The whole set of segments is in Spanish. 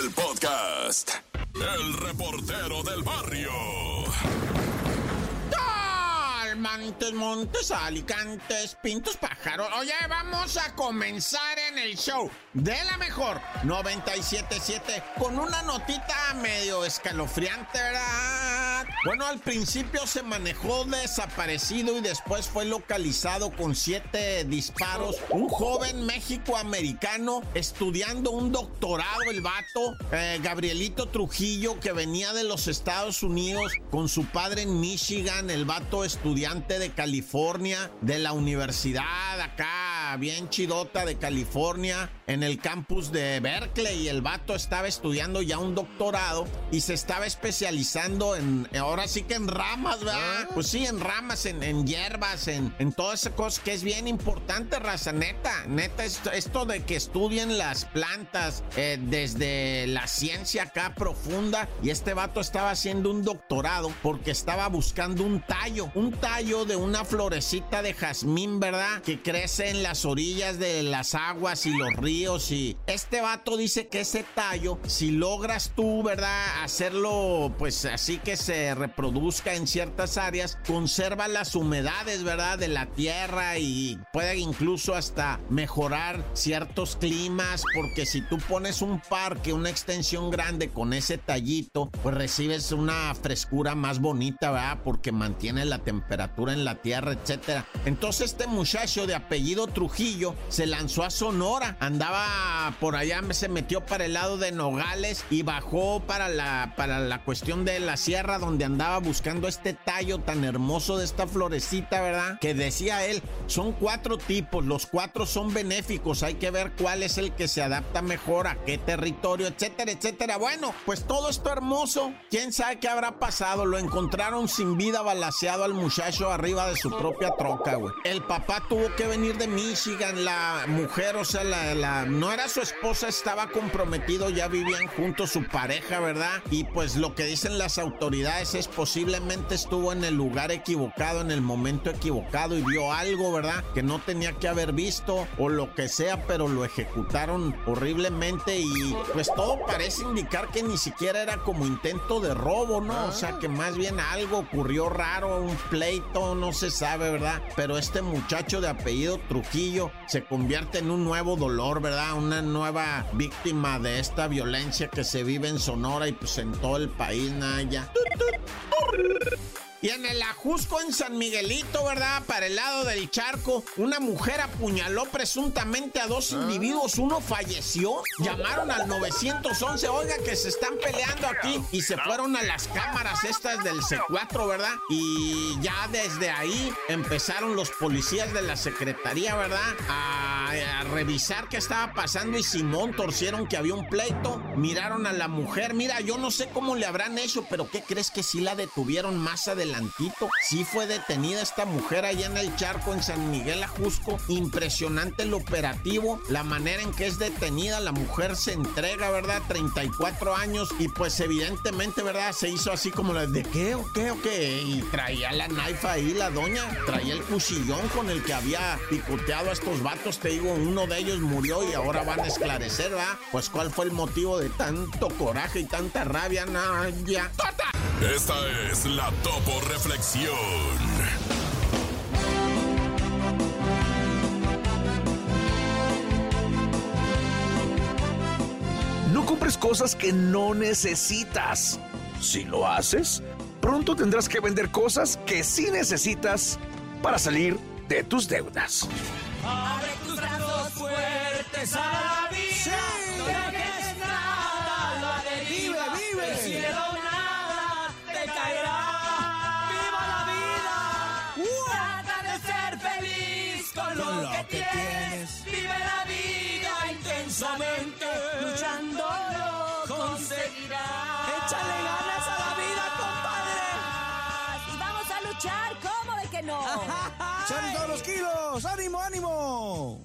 El podcast. El reportero del barrio. Montes, Montes, Alicantes, Pintos, Pájaros. Oye, vamos a comenzar en el show de la mejor 977 con una notita medio escalofriante, ¿verdad? Bueno, al principio se manejó desaparecido y después fue localizado con siete disparos. Un joven México-americano estudiando un doctorado, el vato, eh, Gabrielito Trujillo, que venía de los Estados Unidos con su padre en Michigan, el vato estudiante de California, de la universidad acá, bien chidota de California, en el campus de Berkeley. Y el vato estaba estudiando ya un doctorado y se estaba especializando en, ahora sí que en ramas, ¿verdad? Pues sí, en ramas, en, hierbas, en, en toda esa cosa que es bien importante, raza, neta. Neta, esto, esto de que estudien las plantas eh, desde la ciencia acá profunda. Y este vato estaba haciendo un doctorado porque estaba buscando un tallo, un tallo de una florecita de jazmín, ¿verdad? Que crece en las orillas de las aguas y los ríos. Y este vato dice que ese tallo, si logras tú, ¿verdad? Hacerlo, pues así que se reproduzca en ciertas áreas, conserva las humedades, ¿verdad? De la tierra y puede incluso hasta mejorar ciertos climas. Porque si tú pones un parque, una extensión grande con ese tallito, pues recibes una frescura más bonita, ¿verdad? Porque mantiene la temperatura en la tierra, etcétera. Entonces este muchacho de apellido Trujillo se lanzó a Sonora, andaba por allá, se metió para el lado de Nogales y bajó para la, para la cuestión de la sierra donde andaba buscando este tallo tan hermoso de esta florecita, ¿verdad? Que decía él, son cuatro tipos, los cuatro son benéficos, hay que ver cuál es el que se adapta mejor a qué territorio, etcétera, etcétera. Bueno, pues todo esto hermoso, quién sabe qué habrá pasado, lo encontraron sin vida balaseado al muchacho arriba de su propia troca, güey. El papá tuvo que venir de Michigan, la mujer, o sea, la, no era su esposa, estaba comprometido, ya vivían juntos su pareja, ¿verdad? Y pues lo que dicen las autoridades es posiblemente estuvo en el lugar equivocado, en el momento equivocado y vio algo, ¿verdad? Que no tenía que haber visto o lo que sea, pero lo ejecutaron horriblemente y pues todo parece indicar que ni siquiera era como intento de robo, ¿no? O sea, que más bien algo ocurrió raro, un pleito no se sabe, ¿verdad? Pero este muchacho de apellido Trujillo se convierte en un nuevo dolor, ¿verdad? Una nueva víctima de esta violencia que se vive en Sonora y pues en todo el país, Naya. Y en el Ajusco, en San Miguelito, ¿verdad? Para el lado del charco, una mujer apuñaló presuntamente a dos individuos. Uno falleció. Llamaron al 911. Oiga, que se están peleando aquí. Y se fueron a las cámaras estas del C4, ¿verdad? Y ya desde ahí empezaron los policías de la secretaría, ¿verdad? A, a revisar qué estaba pasando. Y Simón torcieron que había un pleito. Miraron a la mujer. Mira, yo no sé cómo le habrán hecho, pero ¿qué crees que sí la detuvieron más adelante? Adelantito. Sí fue detenida esta mujer allá en el charco en San Miguel Ajusco. Impresionante el operativo, la manera en que es detenida. La mujer se entrega, ¿verdad? 34 años y pues evidentemente, ¿verdad? Se hizo así como la de qué o qué qué. Y traía la naifa ahí la doña, traía el cuchillón con el que había picoteado a estos vatos. Te digo, uno de ellos murió y ahora van a esclarecer, ¿verdad? Pues cuál fue el motivo de tanto coraje y tanta rabia, Naya. Esta es la Topo Reflexión. No compres cosas que no necesitas. Si lo haces, pronto tendrás que vender cosas que sí necesitas para salir de tus deudas. Abre tus brazos fuertes a la vida. Intensamente. Luchando lo conseguirás. Échale ganas a la vida, compadre. Y vamos a luchar, ¿cómo de que no? ¡Salen todos los kilos! ¡Ánimo, ánimo!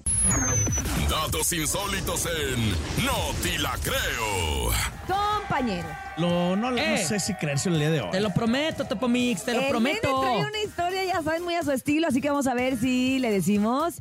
Datos insólitos en No Te La Creo. Compañero. Lo, no, no Eh. sé si creerse el día de hoy. Te lo prometo, Topo Mix, te lo el prometo. nene trae una historia, ya saben, muy a su estilo, así que vamos a ver si le decimos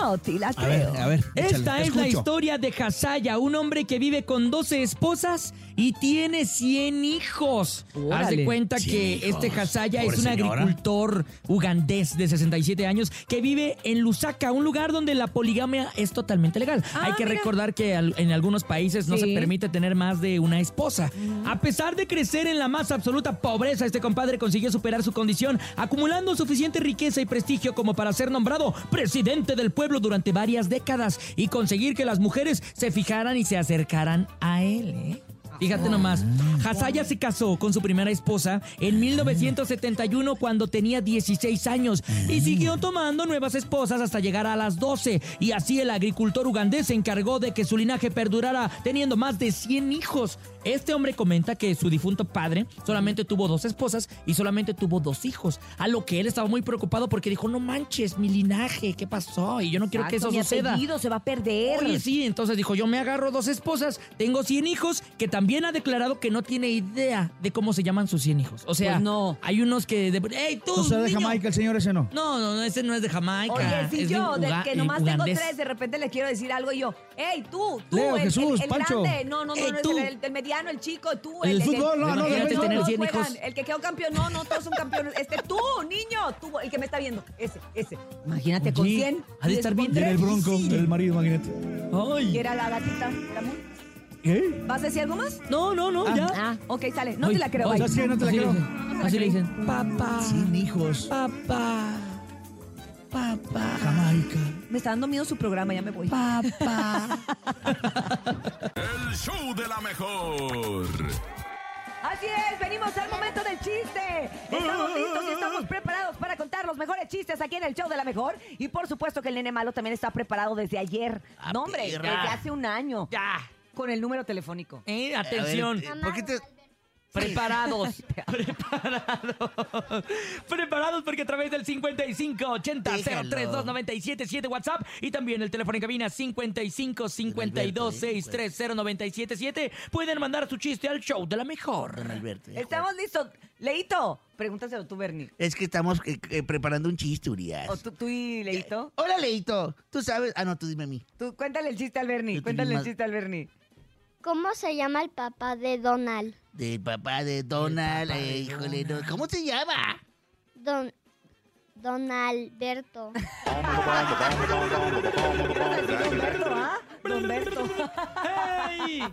No, te la A ver, creo. a ver. échale, Esta es la escucho. historia de Hasaya, un hombre que vive con 12 esposas y tiene 100 hijos. Haz de cuenta 100 que hijos. este Hasaya es un señora. agricultor ugandés de 67 años que vive en Lusaka, un lugar donde la poligamia es totalmente legal. Ah, Hay que mira. recordar que al- en algunos países no Sí. se permite tener más de una esposa. A pesar de crecer en la más absoluta pobreza, este compadre consiguió superar su condición, acumulando suficiente riqueza y prestigio como para ser nombrado presidente del pueblo durante varias décadas y conseguir que las mujeres se fijaran y se acercaran a él. ¿eh? Fíjate nomás, Hasaya se casó con su primera esposa en 1971 cuando tenía 16 años y siguió tomando nuevas esposas hasta llegar a las 12 y así el agricultor ugandés se encargó de que su linaje perdurara teniendo más de 100 hijos. Este hombre comenta que su difunto padre solamente tuvo dos esposas y solamente tuvo dos hijos, a lo que él estaba muy preocupado porque dijo, no manches, mi linaje, ¿qué pasó? Y yo no quiero que eso mi suceda. se va a perder. Oye, sí, entonces dijo, yo me agarro dos esposas, tengo 100 hijos, que también ha declarado que no tiene idea de cómo se llaman sus 100 hijos. O sea, Pues no. hay unos que... De, ¡Ey, tú, No sea de niño! Jamaica el señor ese no. No, no, no, ese no es de Jamaica. Oye, si es de yo, del Uga- que eh, nomás tengo tres, de repente le quiero decir algo y yo, hey, tú, tú, Leo, el, Jesús, el, el Pancho. grande, no, no, no, Ey, no, tú. el, el- el mediano, el chico, tú, El el, fútbol, no, no, del tener todos 100 juegan, hijos. el que quedó campeón, no, no, todos son campeones, este, tú, niño, tú, el que me está viendo, ese, ese, imagínate con Oye, 100. ha de y estar con bien Era el bronco, el marido, imagínate. Y Ay. era la gatita, Ramón. ¿Qué? ¿Vas a decir algo más? No, no, no, ya. Ah, ok, sale, no Ay, te la creo, ay, bye. ¿Sabes qué? No te la así creo. le dicen, Así le dicen, papá, Cien hijos. papá, papá, Jamaica. Me está dando miedo su programa, ya me voy. papá. El show de la mejor. Así es, venimos al momento del chiste. Estamos listos y estamos preparados para contar los mejores chistes aquí en el show de la mejor. Y por supuesto que el nene malo también está preparado desde ayer. Ah, no, hombre, perra. desde hace un año. Ya. Con el número telefónico. Eh, atención. ¿Por qué te.? Preparados, preparados, preparados porque a través del 55 80 032 977 WhatsApp y también el teléfono en cabina 55 52 630 977 pueden mandar su chiste al show de la mejor. Alberto. Estamos listos. Leito, pregúntaselo tú, Bernie. Es que estamos eh, eh, preparando un chiste, Urias. O tú, tú y Leito. Hola, Leito. Tú sabes. Ah, no, tú dime a mí. Tú, cuéntale el chiste al Bernie. Yo Cuéntale el más- chiste al Bernie. ¿Cómo se llama el papá de Donald? Del papá de Donald. eh, híjole, no. ¿Cómo se llama? Don Donalberto. Don Berto, ¿ah? Don Berto. ¡Hey!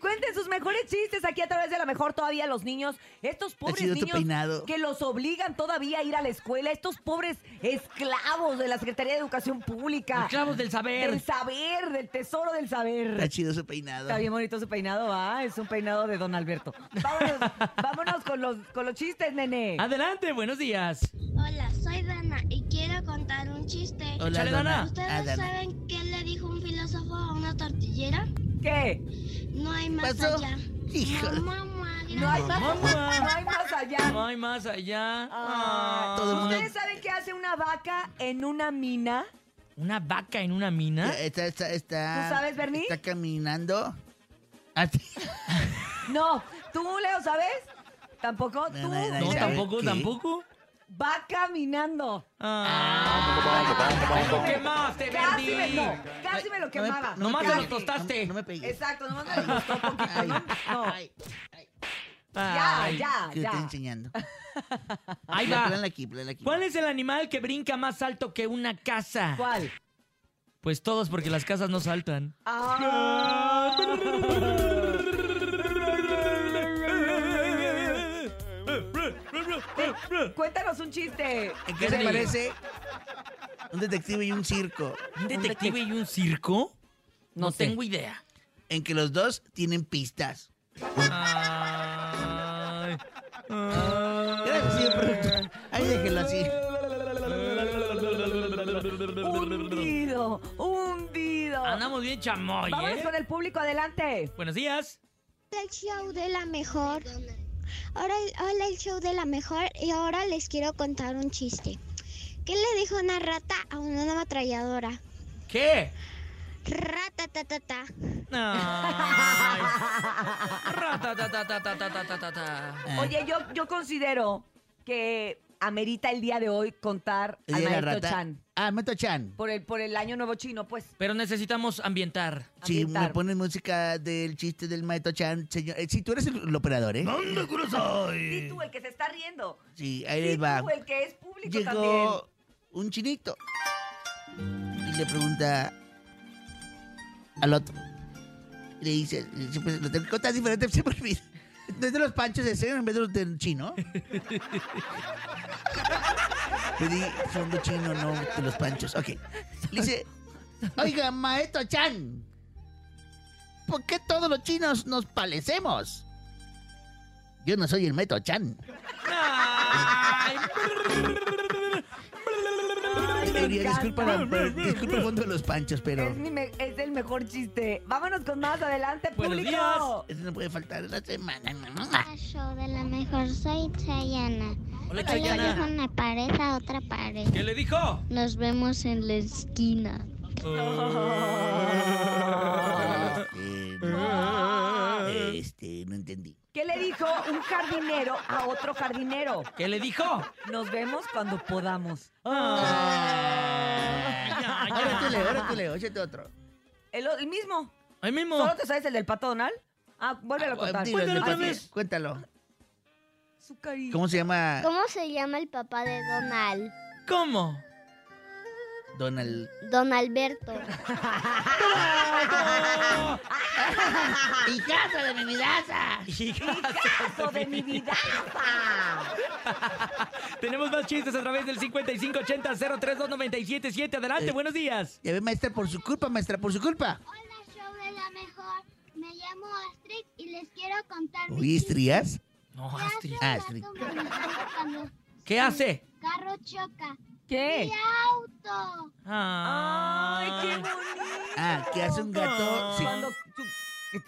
Cuenten sus mejores chistes aquí a través de la mejor todavía los niños. Estos pobres niños que los obligan todavía a ir a la escuela. Estos pobres esclavos de la Secretaría de Educación Pública. Esclavos del saber. Del saber, del tesoro del saber. Está chido su peinado. Está bien bonito su peinado, ¿va? Es un peinado de Don Alberto. Vámonos, vámonos con, los, con los chistes, nene. Adelante, buenos días. Hola, soy Dana y quiero contar un chiste. Hola, Dana. ¿Ustedes Ah, Dana. saben una tortillera? ¿Qué? No hay más ¿Pasó? allá. Mamá, No hay, Mamá. no hay más allá. No hay más allá. Ah, Todo el mundo- ¿Ustedes saben qué hace una vaca en una mina? ¿Una vaca en una mina? Está, está, está. ¿Tú sabes, Bernie? Está caminando. Ah. No. ¿Tú, Leo, sabes? ¿Tampoco? ¿Tú? no, no, No, ¿sabe tampoco, qué? tampoco. Va caminando. Ah, ¿Cómo quemaste, Casi me, Verdi? no, casi me lo No me- quemaba. no me Nomás pegues. lo tostaste. No, no me pegues. Exacto, nomás me un poquito, Ay, ¿no? No. ay, ay, Ya, Ay, ya, que te estoy ya. enseñando. Ahí Ya, va. Aquí. ¿Cuál es el animal que brinca más alto que una casa? ¿Cuál? Pues todos, porque las casas no saltan. Ah. Cuéntanos un chiste. ¿En qué se parece un detective y un circo? ¿Un detective y un circo? No, No sé. tengo idea. En que los dos tienen pistas. Ay, Gracias, señor productor. Ahí déjelo así. Hundido, hundido. Andamos bien chamoy, Vámonos ¿eh? con el público, adelante. Buenos días. El show de la mejor. Ahora, hola el show de la mejor y ahora les quiero contar un chiste. ¿Qué le dijo una rata a una ametralladora? ¿Qué? Rata, ta, ta, ta. Rata, ta, ta, ta, ta, ta, ta, ta. Oye, yo, yo considero que amerita el día de hoy contar El al día de la maestro rata. Chan. Ah, Meto Chan. Por el, por el año nuevo chino, pues. Pero necesitamos ambientar. Si me ambientar. pones música del chiste del Maeto Chan, señor. eh, si tú eres el, el operador, ¿eh? Sí, tú, el que se está riendo. Sí, ahí Sí, les va. tú, el que es público también. Llegó un chinito y le pregunta al otro. Le dice, siempre lo tengo que contar diferente, siempre me olvida. Desde los panchos de cero en vez de los del chino. Pedí fondo chino, no de los panchos. Ok. Le dice, oiga, maestro Chan, ¿por qué todos los chinos nos parecemos? Yo no soy el maestro Chan. Disculpa, el fondo de los panchos, pero Es, mi me- es el mejor chiste. Vámonos con más adelante, Buenos público. eso no puede faltar en la semana. Show de la mejor, soy Chayana. Hola, Chayana. dijo una pared a otra pared. ¿Qué le dijo? Nos vemos en la esquina. No, este, no entendí. ¿Qué le dijo un jardinero a otro jardinero? ¿Qué le dijo? Nos vemos cuando podamos. Ah, ya, Ahora tú, Leo, ya. ahora tú, Leo, échate otro. El, el mismo. Ahí mismo. ¿Solo te sabes el del pato Donald? Ah, vuélvelo a contar. Dilo, de otra vez. Cuéntalo. Su carita. ¿Cómo se llama ¿Cómo se llama el papá de Donald? ¿Cómo? Donald? Don Alberto. ¡Y casa de mi vidaza! Hijazo de mi vida. Tenemos más chistes a través del 5580-032977. Adelante, Eh. buenos días. Ya ve, maestra, por su culpa, maestra, por su culpa. Hola, show de la mejor. Me llamo Astrid y les quiero contar ¿Oye, estrías? No, ¿Qué hace Astrid. Ah, Astrid. ¿Qué hace? carro choca? ¿Qué? ¡Mi auto! Ay, qué Ay, bonito. Ah, ¿qué hace un gato si- Cuando,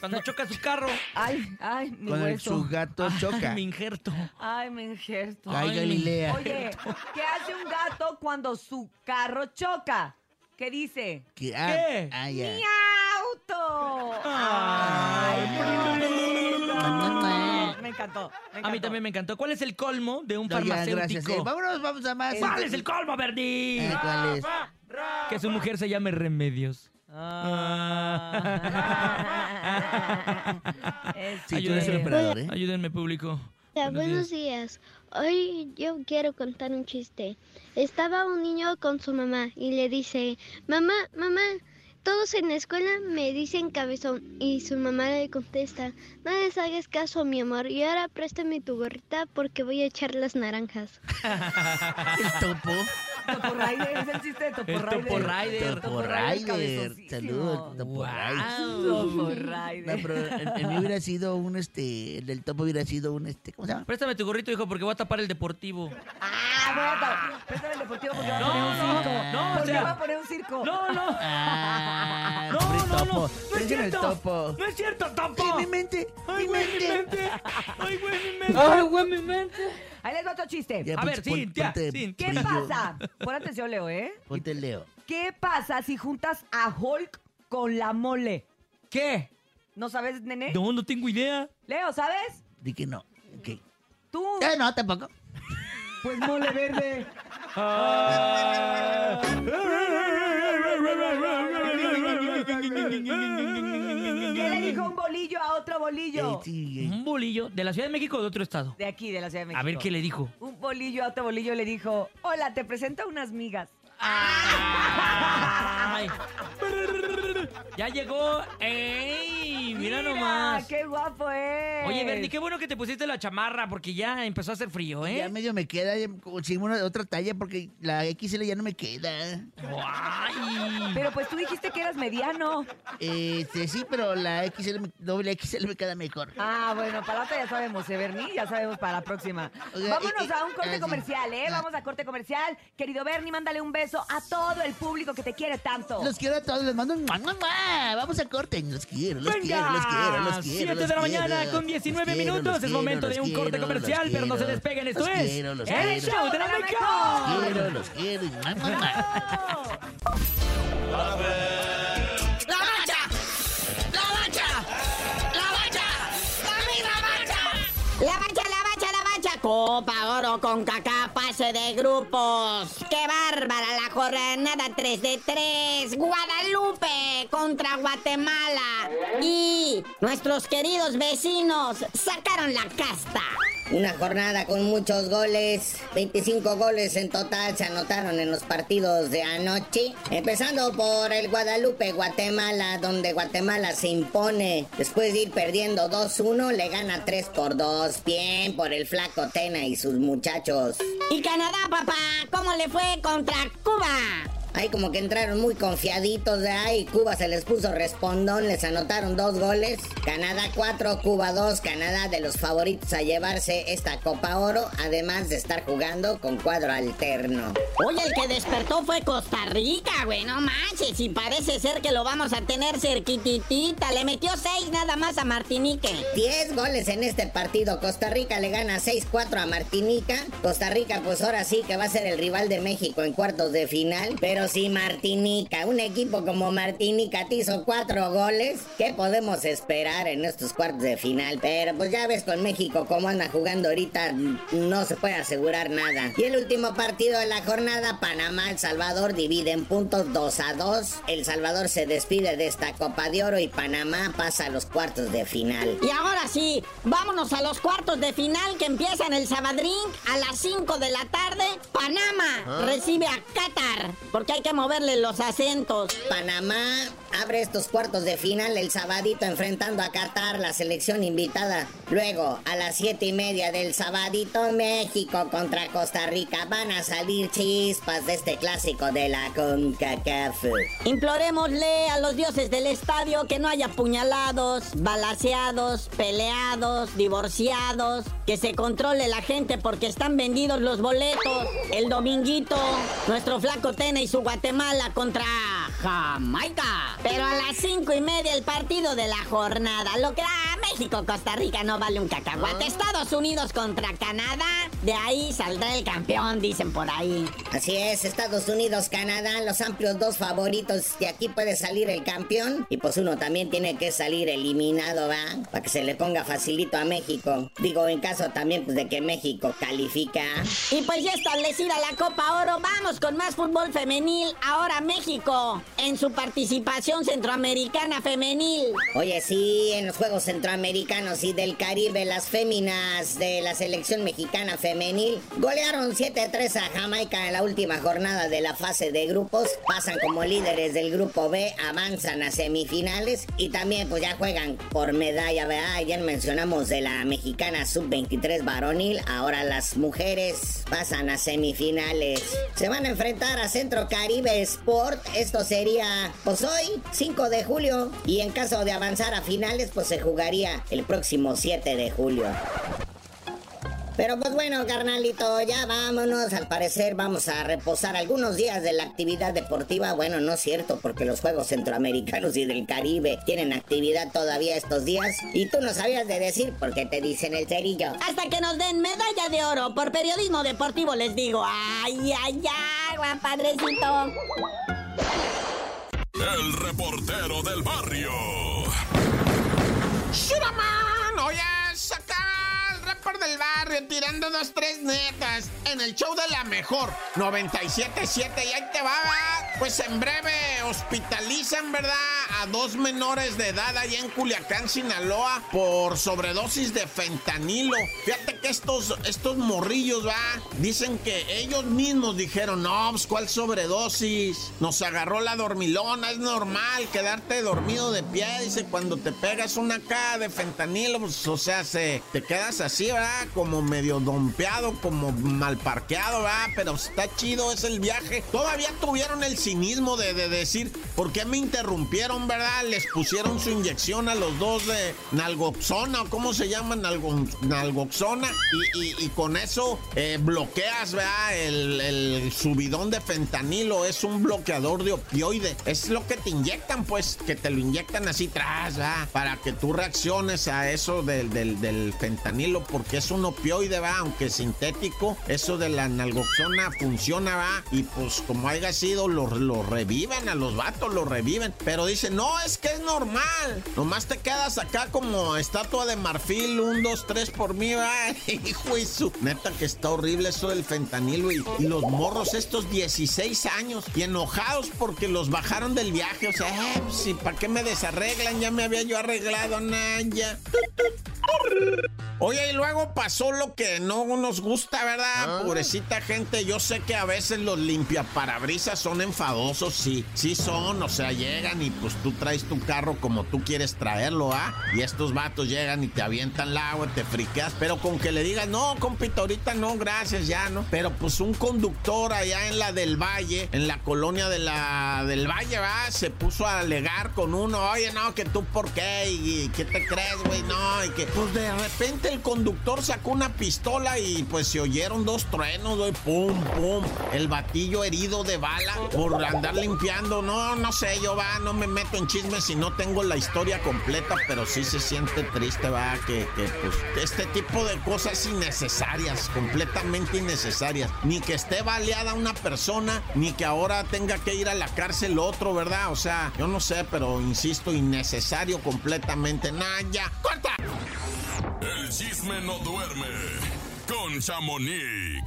Cuando choca su carro. Ay, ay, mi cuando el- hueso. su gato choca? Mi injerto. Ay, me injerto. Ay, Galilea. Oye, ¿qué hace un gato cuando su carro choca? ¿Qué dice? ¿Qué? Ah, ¿Qué? ah, ya. ¡Mi auto! Ay, Ay. Me encantó. me A mí también me encantó. ¿Cuál es el colmo de un No, ya, farmacéutico? gracias. eh. Vámonos, vamos a más. ¿Cuál es el colmo, Verdi? Ah, ¿Cuál es? Que su mujer se llame Remedios. Es Sí, tú eres el que- operador, ¿eh? Ayúdenme, público. Hola, Buenos buenos días. Hoy yo quiero contar un chiste. Estaba un niño con su mamá y le dice, mamá, mamá, todos en la escuela me dicen cabezón. Y su mamá le contesta, no les hagas caso, mi amor, y ahora préstame tu gorrita porque voy a echar las naranjas. El topo. Topo Rider, es el chiste de Topo El Rider. Topo Rider. Topo Rider, cabezosísimo. Saludos, Topo. Rider. Topo No, Rider. pero el, el mío hubiera sido un, este, el del topo hubiera sido un, este, ¿cómo se llama? Préstame tu gorrito, hijo, porque voy a tapar el deportivo. Ah, voy a tapar. Préstame el deportivo porque va a No, poner un no, circo. no, o porque sea- va a poner un circo. No, no. Ah, No, pobre no, no. topo. No es en el cierto. topo. No es cierto, topo. Ay, mi mente. Ay, mi güey, mi mente. mente. Ay, güey, mi mente. Ay, güey, mi mente. Ahí les va otro chiste. Ya, A ver, pon- Cintia, ponte Cintia. ¿Qué brillo. pasa? Pon atención, Leo, ¿eh? Ponte el Leo. ¿Qué pasa si juntas a Hulk con la mole? ¿Qué? ¿No sabes, nene? No, no tengo idea. Leo, ¿sabes? Di que no. Ok. Tú. Eh, no, tampoco. Pues mole verde. ¿Qué le dijo un bolillo a otro bolillo? Un bolillo de la Ciudad de México o de otro estado. De aquí, de la Ciudad de México. A ver qué le dijo. Un bolillo a otro bolillo le dijo, hola, te presento unas migas. Ay. Ya llegó. ¡Ey! Mira nomás. ¡Qué guapo es! Oye, Bernie, qué bueno que te pusiste la chamarra porque ya empezó a hacer frío, Ya ¿eh? medio me queda, ya consigo una otra talla porque la XL ya no me queda. ¡Ay! Pero pues tú dijiste que eras mediano. Este, sí, pero la XL, doble XL me queda mejor. Ah, bueno, para la otra ya sabemos, ¿eh, Bernie? Ya sabemos para la próxima. Oiga, Vámonos y- y- a un corte ah, comercial, ¿eh? Ah. Vamos a corte comercial. Querido Bernie, mándale un beso a todo el público que te quiere tanto. Los quiero a todos, les mando un... ¡mua, mua, mua! Vamos a corte. Los quiero, los quiero, los quiero, los quiero. 7 los de la quiero. mañana con 19 Los quiero, minutos. los Es momento quiero, de un los corte quiero, comercial, los pero no se quiero. despeguen. Esto Los es quiero, los el quiero. show de la Los mejor. quiero, los quiero. y Copa Oro con Cacá, pase de grupos. ¡Qué bárbara la jornada 3 de 3! Guadalupe contra Guatemala. Y nuestros queridos vecinos sacaron la casta. Una jornada con muchos goles, 25 goles en total se anotaron en los partidos de anoche. Empezando por el Guadalupe, Guatemala, donde Guatemala se impone. Después de ir perdiendo 2-1, le gana 3 por 2. Bien por el flaco Tena y sus muchachos. Y Canadá, papá, ¿cómo le fue contra Cuba? Ahí como que entraron muy confiaditos de ahí. Cuba se les puso respondón, les anotaron dos goles. Canadá 4, Cuba 2. Canadá de los favoritos a llevarse esta Copa Oro, además de estar jugando con cuadro alterno. Oye, el que despertó fue Costa Rica, güey, no manches. Y parece ser que lo vamos a tener cerquititita. Le metió 6 nada más a Martinique. 10 goles en este partido. Costa Rica le gana 6-4 a Martinica. Costa Rica, pues ahora sí que va a ser el rival de México en cuartos de final. Pero si Martinica, un equipo como Martinica te hizo cuatro goles, ¿qué podemos esperar en estos cuartos de final? Pero pues ya ves con México cómo anda jugando ahorita, no se puede asegurar nada. Y el último partido de la jornada, Panamá, El Salvador dividen puntos 2 a 2. El Salvador se despide de esta Copa de Oro y Panamá pasa a los cuartos de final. Y ahora sí, vámonos a los cuartos de final que empiezan el Sabadrín a las 5 de la tarde. Panamá recibe a Qatar, porque hay que moverle los acentos. Panamá abre estos cuartos de final el sabadito enfrentando a Qatar, la selección invitada. Luego, a las siete y media del sabadito, México contra Costa Rica. Van a salir chispas de este clásico de la CONCACAF. Implorémosle a los dioses del estadio que no haya puñalados, balaseados, peleados, divorciados, que se controle la gente porque están vendidos los boletos. El dominguito, nuestro flaco Tena y su Guatemala contra Jamaica. Pero a las cinco y media el partido de la jornada. Lo que da México, Costa Rica no vale un cacahuate. Estados Unidos contra Canadá. De ahí saldrá el campeón, dicen por ahí. Así es, Estados Unidos, Canadá, los amplios dos favoritos. De aquí puede salir el campeón. Y pues uno también tiene que salir eliminado, ¿va? Para que se le ponga facilito a México. Digo, en caso también pues, de que México califica. Y pues ya establecida la Copa Oro, vamos con más fútbol Ahora México en su participación centroamericana femenil. Oye, sí, en los Juegos Centroamericanos y del Caribe, las féminas de la selección mexicana femenil golearon 7-3 a Jamaica en la última jornada de la fase de grupos. Pasan como líderes del grupo B, avanzan a semifinales y también pues ya juegan por medalla, ¿verdad? Ayer mencionamos de la mexicana sub-23 varonil, ahora las mujeres pasan a semifinales. Se van a enfrentar a Centro Caribe Sport, esto sería pues hoy, 5 de julio, y en caso de avanzar a finales pues se jugaría el próximo 7 de julio. Pero pues bueno, carnalito, ya vámonos. Al parecer vamos a reposar algunos días de la actividad deportiva. Bueno, no es cierto, porque los Juegos Centroamericanos y del Caribe tienen actividad todavía estos días. Y tú no sabías de decir porque te dicen el cerillo. Hasta que nos den medalla de oro por periodismo deportivo, les digo. ¡Ay, ay, ay, padrecito! El reportero del barrio. ¡Shuraman! Oye, del barrio tirando dos, tres netas en el show de la mejor 97.7 y ahí te va. Pues en breve hospitalizan, ¿verdad? A dos menores de edad allá en Culiacán, Sinaloa, por sobredosis de fentanilo. Fíjate que estos, estos morrillos, va, dicen que ellos mismos dijeron, no, pues cuál sobredosis. Nos agarró la dormilona, es normal quedarte dormido de pie. Dice, cuando te pegas una caja de fentanilo, pues, o sea, se, te quedas así, ¿verdad? Como medio dompeado, como mal parqueado, ¿verdad? Pero está chido, es el viaje. Todavía tuvieron el cinismo de, de decir, ¿por qué me interrumpieron, verdad? Les pusieron su inyección a los dos de nalgoxona, cómo se llama, Nalgo, nalgoxona, y, con eso eh, bloqueas, ¿verdad? El, subidón de fentanilo, es un bloqueador de opioide. Es lo que te inyectan, pues, que te lo inyectan así tras, ¿verdad? Para que tú reacciones a eso del, del, del fentanilo, porque es un opioide, ¿va? Aunque sintético, eso de la nalgoxona funciona, ¿va? Y pues como haya sido, los lo reviven a los vatos, lo reviven. Pero dicen, no, es que es normal. Nomás te quedas acá como estatua de marfil, un, dos, tres por mí. Ay, hijo y su. Neta que está horrible eso del fentanilo y, y los morros estos 16 años y enojados porque los bajaron del viaje. O sea, eh, pues, ¿para qué me desarreglan? Ya me había yo arreglado, Naya. Oye, y luego pasó lo que no nos gusta, ¿verdad? Pobrecita gente, yo sé que a veces los limpiaparabrisas son enfadosos, sí, sí son, o sea, llegan y pues tú traes tu carro como tú quieres traerlo, ¿ah? Y estos vatos llegan y te avientan el agua, te friqueas, pero con que le digas, no, compita, ahorita no, gracias, ya, ¿no? Pero pues un conductor allá en la del Valle, en la colonia de la del Valle, ¿va? Se puso a alegar con uno, oye, no, que tú por qué, y, y qué te crees, güey, no, y que pues de repente el conductor sacó una pistola y pues se oyeron dos truenos, güey, pum, pum, el batillo herido de bala por andar limpiando, no, no sé, yo va, no me meto en chismes si no tengo la historia completa, pero sí se siente triste, va, que, que pues este tipo de cosas innecesarias, completamente innecesarias, ni que esté baleada una persona, ni que ahora tenga que ir a la cárcel otro, ¿verdad? O sea, yo no sé, pero insisto, innecesario completamente, nah, ya, corta. El chisme no duerme con Chamonix.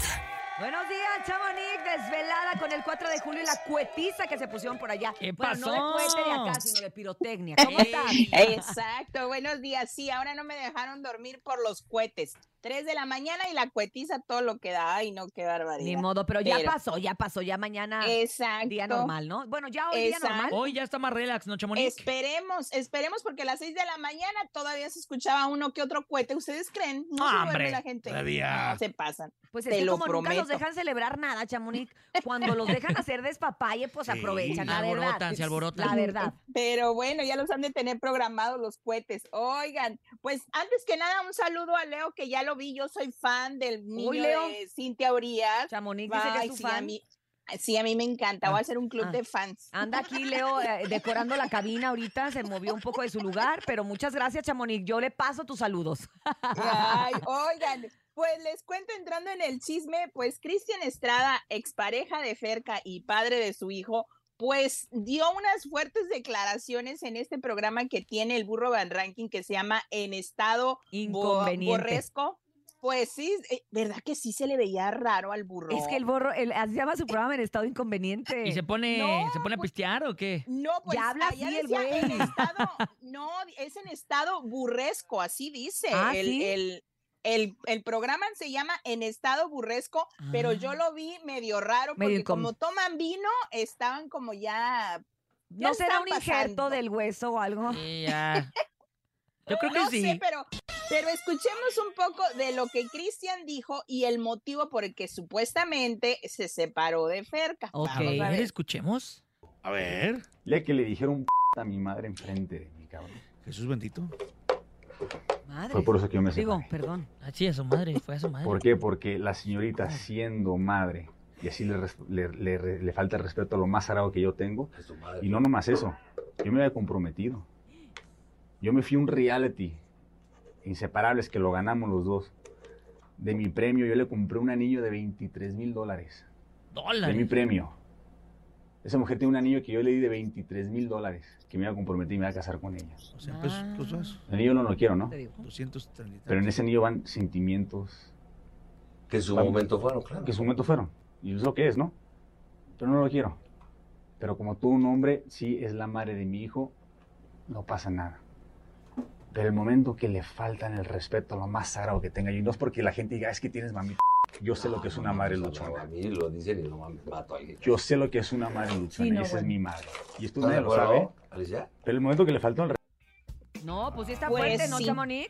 Buenos días, Chamonix, desvelada con el 4 de julio y la cuetiza que se pusieron por allá. ¿Qué Bueno, no de pasó? cohete de acá, sino de pirotecnia. ¿Cómo estás? Exacto, buenos días. Sí, ahora no me dejaron dormir por los cohetes. Tres de la mañana y la cuetiza todo lo que da. Ay, no, qué barbaridad. Ni modo, pero ya Pero- pasó, ya pasó, ya mañana Exacto. día normal, ¿no? Bueno, ya hoy día Exacto. normal. Hoy ya está más relax, ¿no, Chamonix? Esperemos, esperemos, porque a las seis de la mañana todavía se escuchaba uno que otro cohete. ¿Ustedes creen? No se duerme Hombre, la gente. todavía. No, se pasan. Pues es Te que lo como nunca los prometo. dejan celebrar nada, Chamonix, cuando los dejan hacer despapalle, pues Sí, aprovechan, la alborotan, verdad. se alborotan. La verdad. Pero bueno, ya los han de tener programados los cohetes. Oigan, pues antes que nada, un saludo a Leo, que ya lo vi. Yo soy fan del niño Leo. de Cintia Urias. Chamonix dice que es su sí, a fan. mí, sí, a mí me encanta. Voy a hacer un club ah. de fans. Anda aquí, Leo, eh, decorando la cabina ahorita, se movió un poco de su lugar, pero muchas gracias, Chamonix. Yo le paso tus saludos. Ay, oigan, pues les cuento entrando en el chisme, pues Cristian Estrada, expareja de Ferca y padre de su hijo, pues dio unas fuertes declaraciones en este programa que tiene el Burro Van Ranking que se llama En Estado Inconveniente. Borresco. Pues sí, eh, ¿verdad que sí se le veía raro al burro? Es que el así se llama su programa en estado inconveniente. ¿Y se pone, No, se pone a pues- pistear o qué? No, pues Ya habla así el decía en güey. estado, no, es en estado burresco, así dice. Ah, el, ¿sí? el, el, el programa se llama En estado burresco, pero yo Ah. lo vi medio raro porque como toman vino, estaban como ya... ya ¿No será un injerto pasando. del hueso o algo? Sí, ya. Yo creo que No sí. sé, pero, pero escuchemos un poco de lo que Cristian dijo y el motivo por el que supuestamente se separó de Ferca. Ok, Vamos a a ver, escuchemos. A ver. Ya que le dijeron a mi madre enfrente de mi cabrón. Jesús bendito. Madre. Fue por eso que yo me Digo, separé. perdón. Ah, sí, a su madre, fue a su madre. ¿Por qué? Porque la señorita siendo madre y así le, le, le- le falta el respeto a lo más sagrado que yo tengo. Y no nomás eso, yo me había comprometido. Yo me fui a un reality, inseparables, que lo ganamos los dos. De mi premio, yo le compré un anillo de 23 mil dólares. De mi Dólares. premio. Esa mujer tiene un anillo que yo le di de 23 mil dólares, que me iba a comprometer y me iba a casar con ella. O sea, pues, Ah. los dos. El anillo no lo quiero, ¿no? Te digo. 230. Pero en ese anillo van sentimientos Que en su Van- momento fueron, claro. que en su momento fueron. Y es lo que es, ¿no? Pero no lo quiero. Pero como tú, un hombre, sí es la madre de mi hijo, no pasa nada. Pero el momento que le faltan el respeto a lo más sagrado que tenga, y no es porque la gente diga, "Ah, es que tienes mamita. Yo sé lo que es una madre luchona. A mí lo dicen y no mames, mato a alguien. Yo sé lo que es una madre luchona. Sí, no, y esa es mi madre. Y esto ¿Estás de nadie lo sabe. Alicia? Pero el momento que le faltó el No, pues sí está Pues fuerte, ¿no, sí. Chamonix?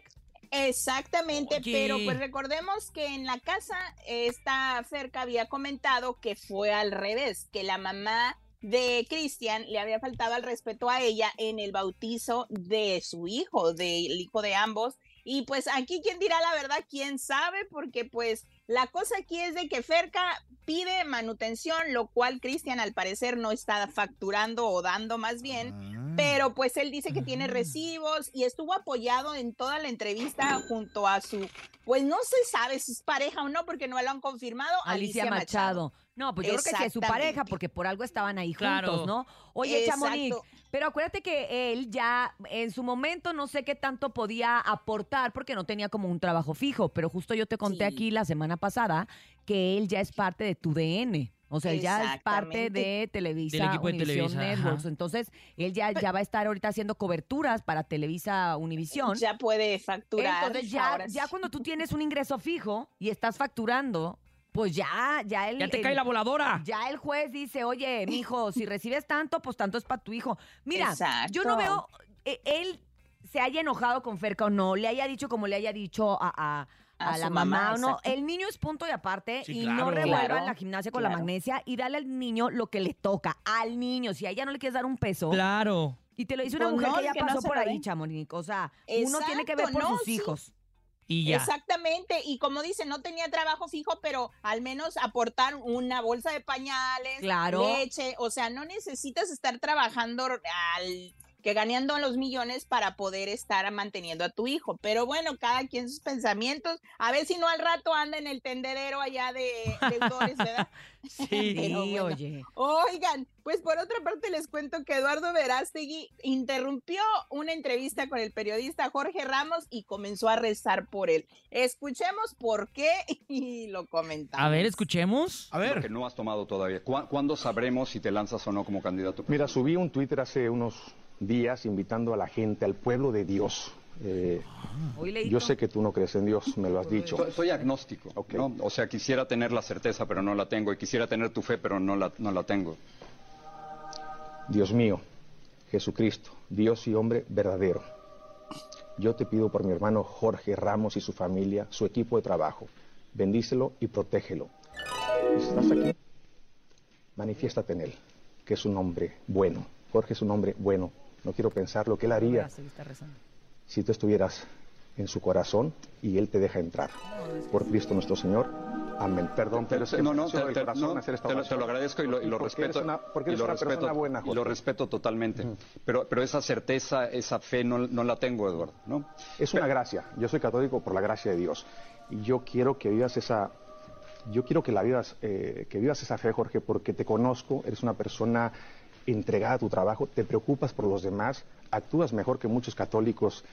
Exactamente, Oye. pero pues recordemos que en la casa esta Ferca había comentado que fue al revés, que la mamá de Cristian le había faltado al respeto a ella en el bautizo de su hijo, del hijo de ambos. Y pues aquí quién dirá la verdad, quién sabe, porque pues la cosa aquí es de que Ferca pide manutención, lo cual Cristian al parecer no está facturando o dando más bien. Ah. Pero pues él dice que tiene recibos y estuvo apoyado en toda la entrevista junto a su, pues no se sabe si es pareja o no porque no lo han confirmado, Alicia Machado. No, pues yo creo que sí es su pareja, porque por algo estaban ahí Claro. juntos, ¿no? Oye, Exacto. Chamonix, pero acuérdate que él ya en su momento no sé qué tanto podía aportar porque no tenía como un trabajo fijo, pero justo yo te conté Sí. aquí la semana pasada que él ya es parte de tu DN. O sea, él ya es parte de Televisa, Del equipo de Univision Televisa, ajá. Networks. Entonces, él ya, ya va a estar ahorita haciendo coberturas para Televisa Univisión. Ya puede facturar. Entonces ya, ahora ya cuando tú tienes un ingreso fijo y estás facturando, pues ya, ya el, Ya te el- cae la voladora. ya el juez dice, oye, mijo, si recibes tanto, pues tanto es para tu hijo. Mira, yo no veo, eh, él se haya enojado con Ferca o no, le haya dicho como le haya dicho a, a- A a la mamá, mamá, o no. exacto. El niño es punto y aparte Sí, y claro. no revuelvan Claro, la gimnasia con la magnesia y dale al niño lo que le toca, al niño. Si a ella no le quieres dar un peso, Claro. y te lo dice una Pues mujer no, que ya que pasó por ahí. Chamonix. O sea, uno tiene que ver por no, sus sí. hijos. Y ya. Exactamente, y como dice, no tenía trabajo fijo, pero al menos aportar una bolsa de pañales, Claro. leche, o sea, no necesitas estar trabajando al que ganando los millones para poder estar manteniendo a tu hijo. Pero bueno, cada quien sus pensamientos. A ver si no al rato anda en el tendedero allá de deudores, ¿verdad? Sí. Pero Sí, bueno. oye. Oigan, pues por otra parte les cuento que Eduardo Verástegui interrumpió una entrevista con el periodista Jorge Ramos y comenzó a rezar por él. Escuchemos por qué y lo comentamos. A ver, escuchemos. A Lo ver. que no has tomado todavía. ¿Cuá- ¿Cuándo sabremos si te lanzas o no como candidato? Mira, subí un Twitter hace unos días invitando a la gente, al pueblo de Dios. Eh, yo sé que tú no crees en Dios, me lo has dicho. Soy, soy agnóstico. O sea, quisiera tener la certeza, pero no la tengo. Y quisiera tener tu fe, pero no la, no la tengo. Dios mío, Jesucristo, Dios y hombre verdadero. Yo te pido por mi hermano Jorge Ramos y su familia, su equipo de trabajo. Bendícelo y protégelo. Y si estás aquí, manifiéstate en él, que es un hombre bueno. Jorge es un hombre bueno. No quiero pensar lo que él haría si tú estuvieras en su corazón y él te deja entrar. Por Cristo nuestro Señor. Amén. Perdón, pero es que no, no, te, te- corazón no, hacer esta te lo, te lo agradezco y lo, y lo porque respeto. una- porque y eres lo una respeto, persona buena, y lo Jorge. respeto totalmente. pero, pero esa certeza, esa fe no, no la tengo, Eduardo, ¿no? Es una gracia. Yo soy católico por la gracia de Dios. Y yo quiero que vivas esa... Yo quiero que la vivas, eh, que vivas esa fe, Jorge, porque te conozco, eres una persona entregada a tu trabajo, te preocupas por los demás, actúas mejor que muchos católicos.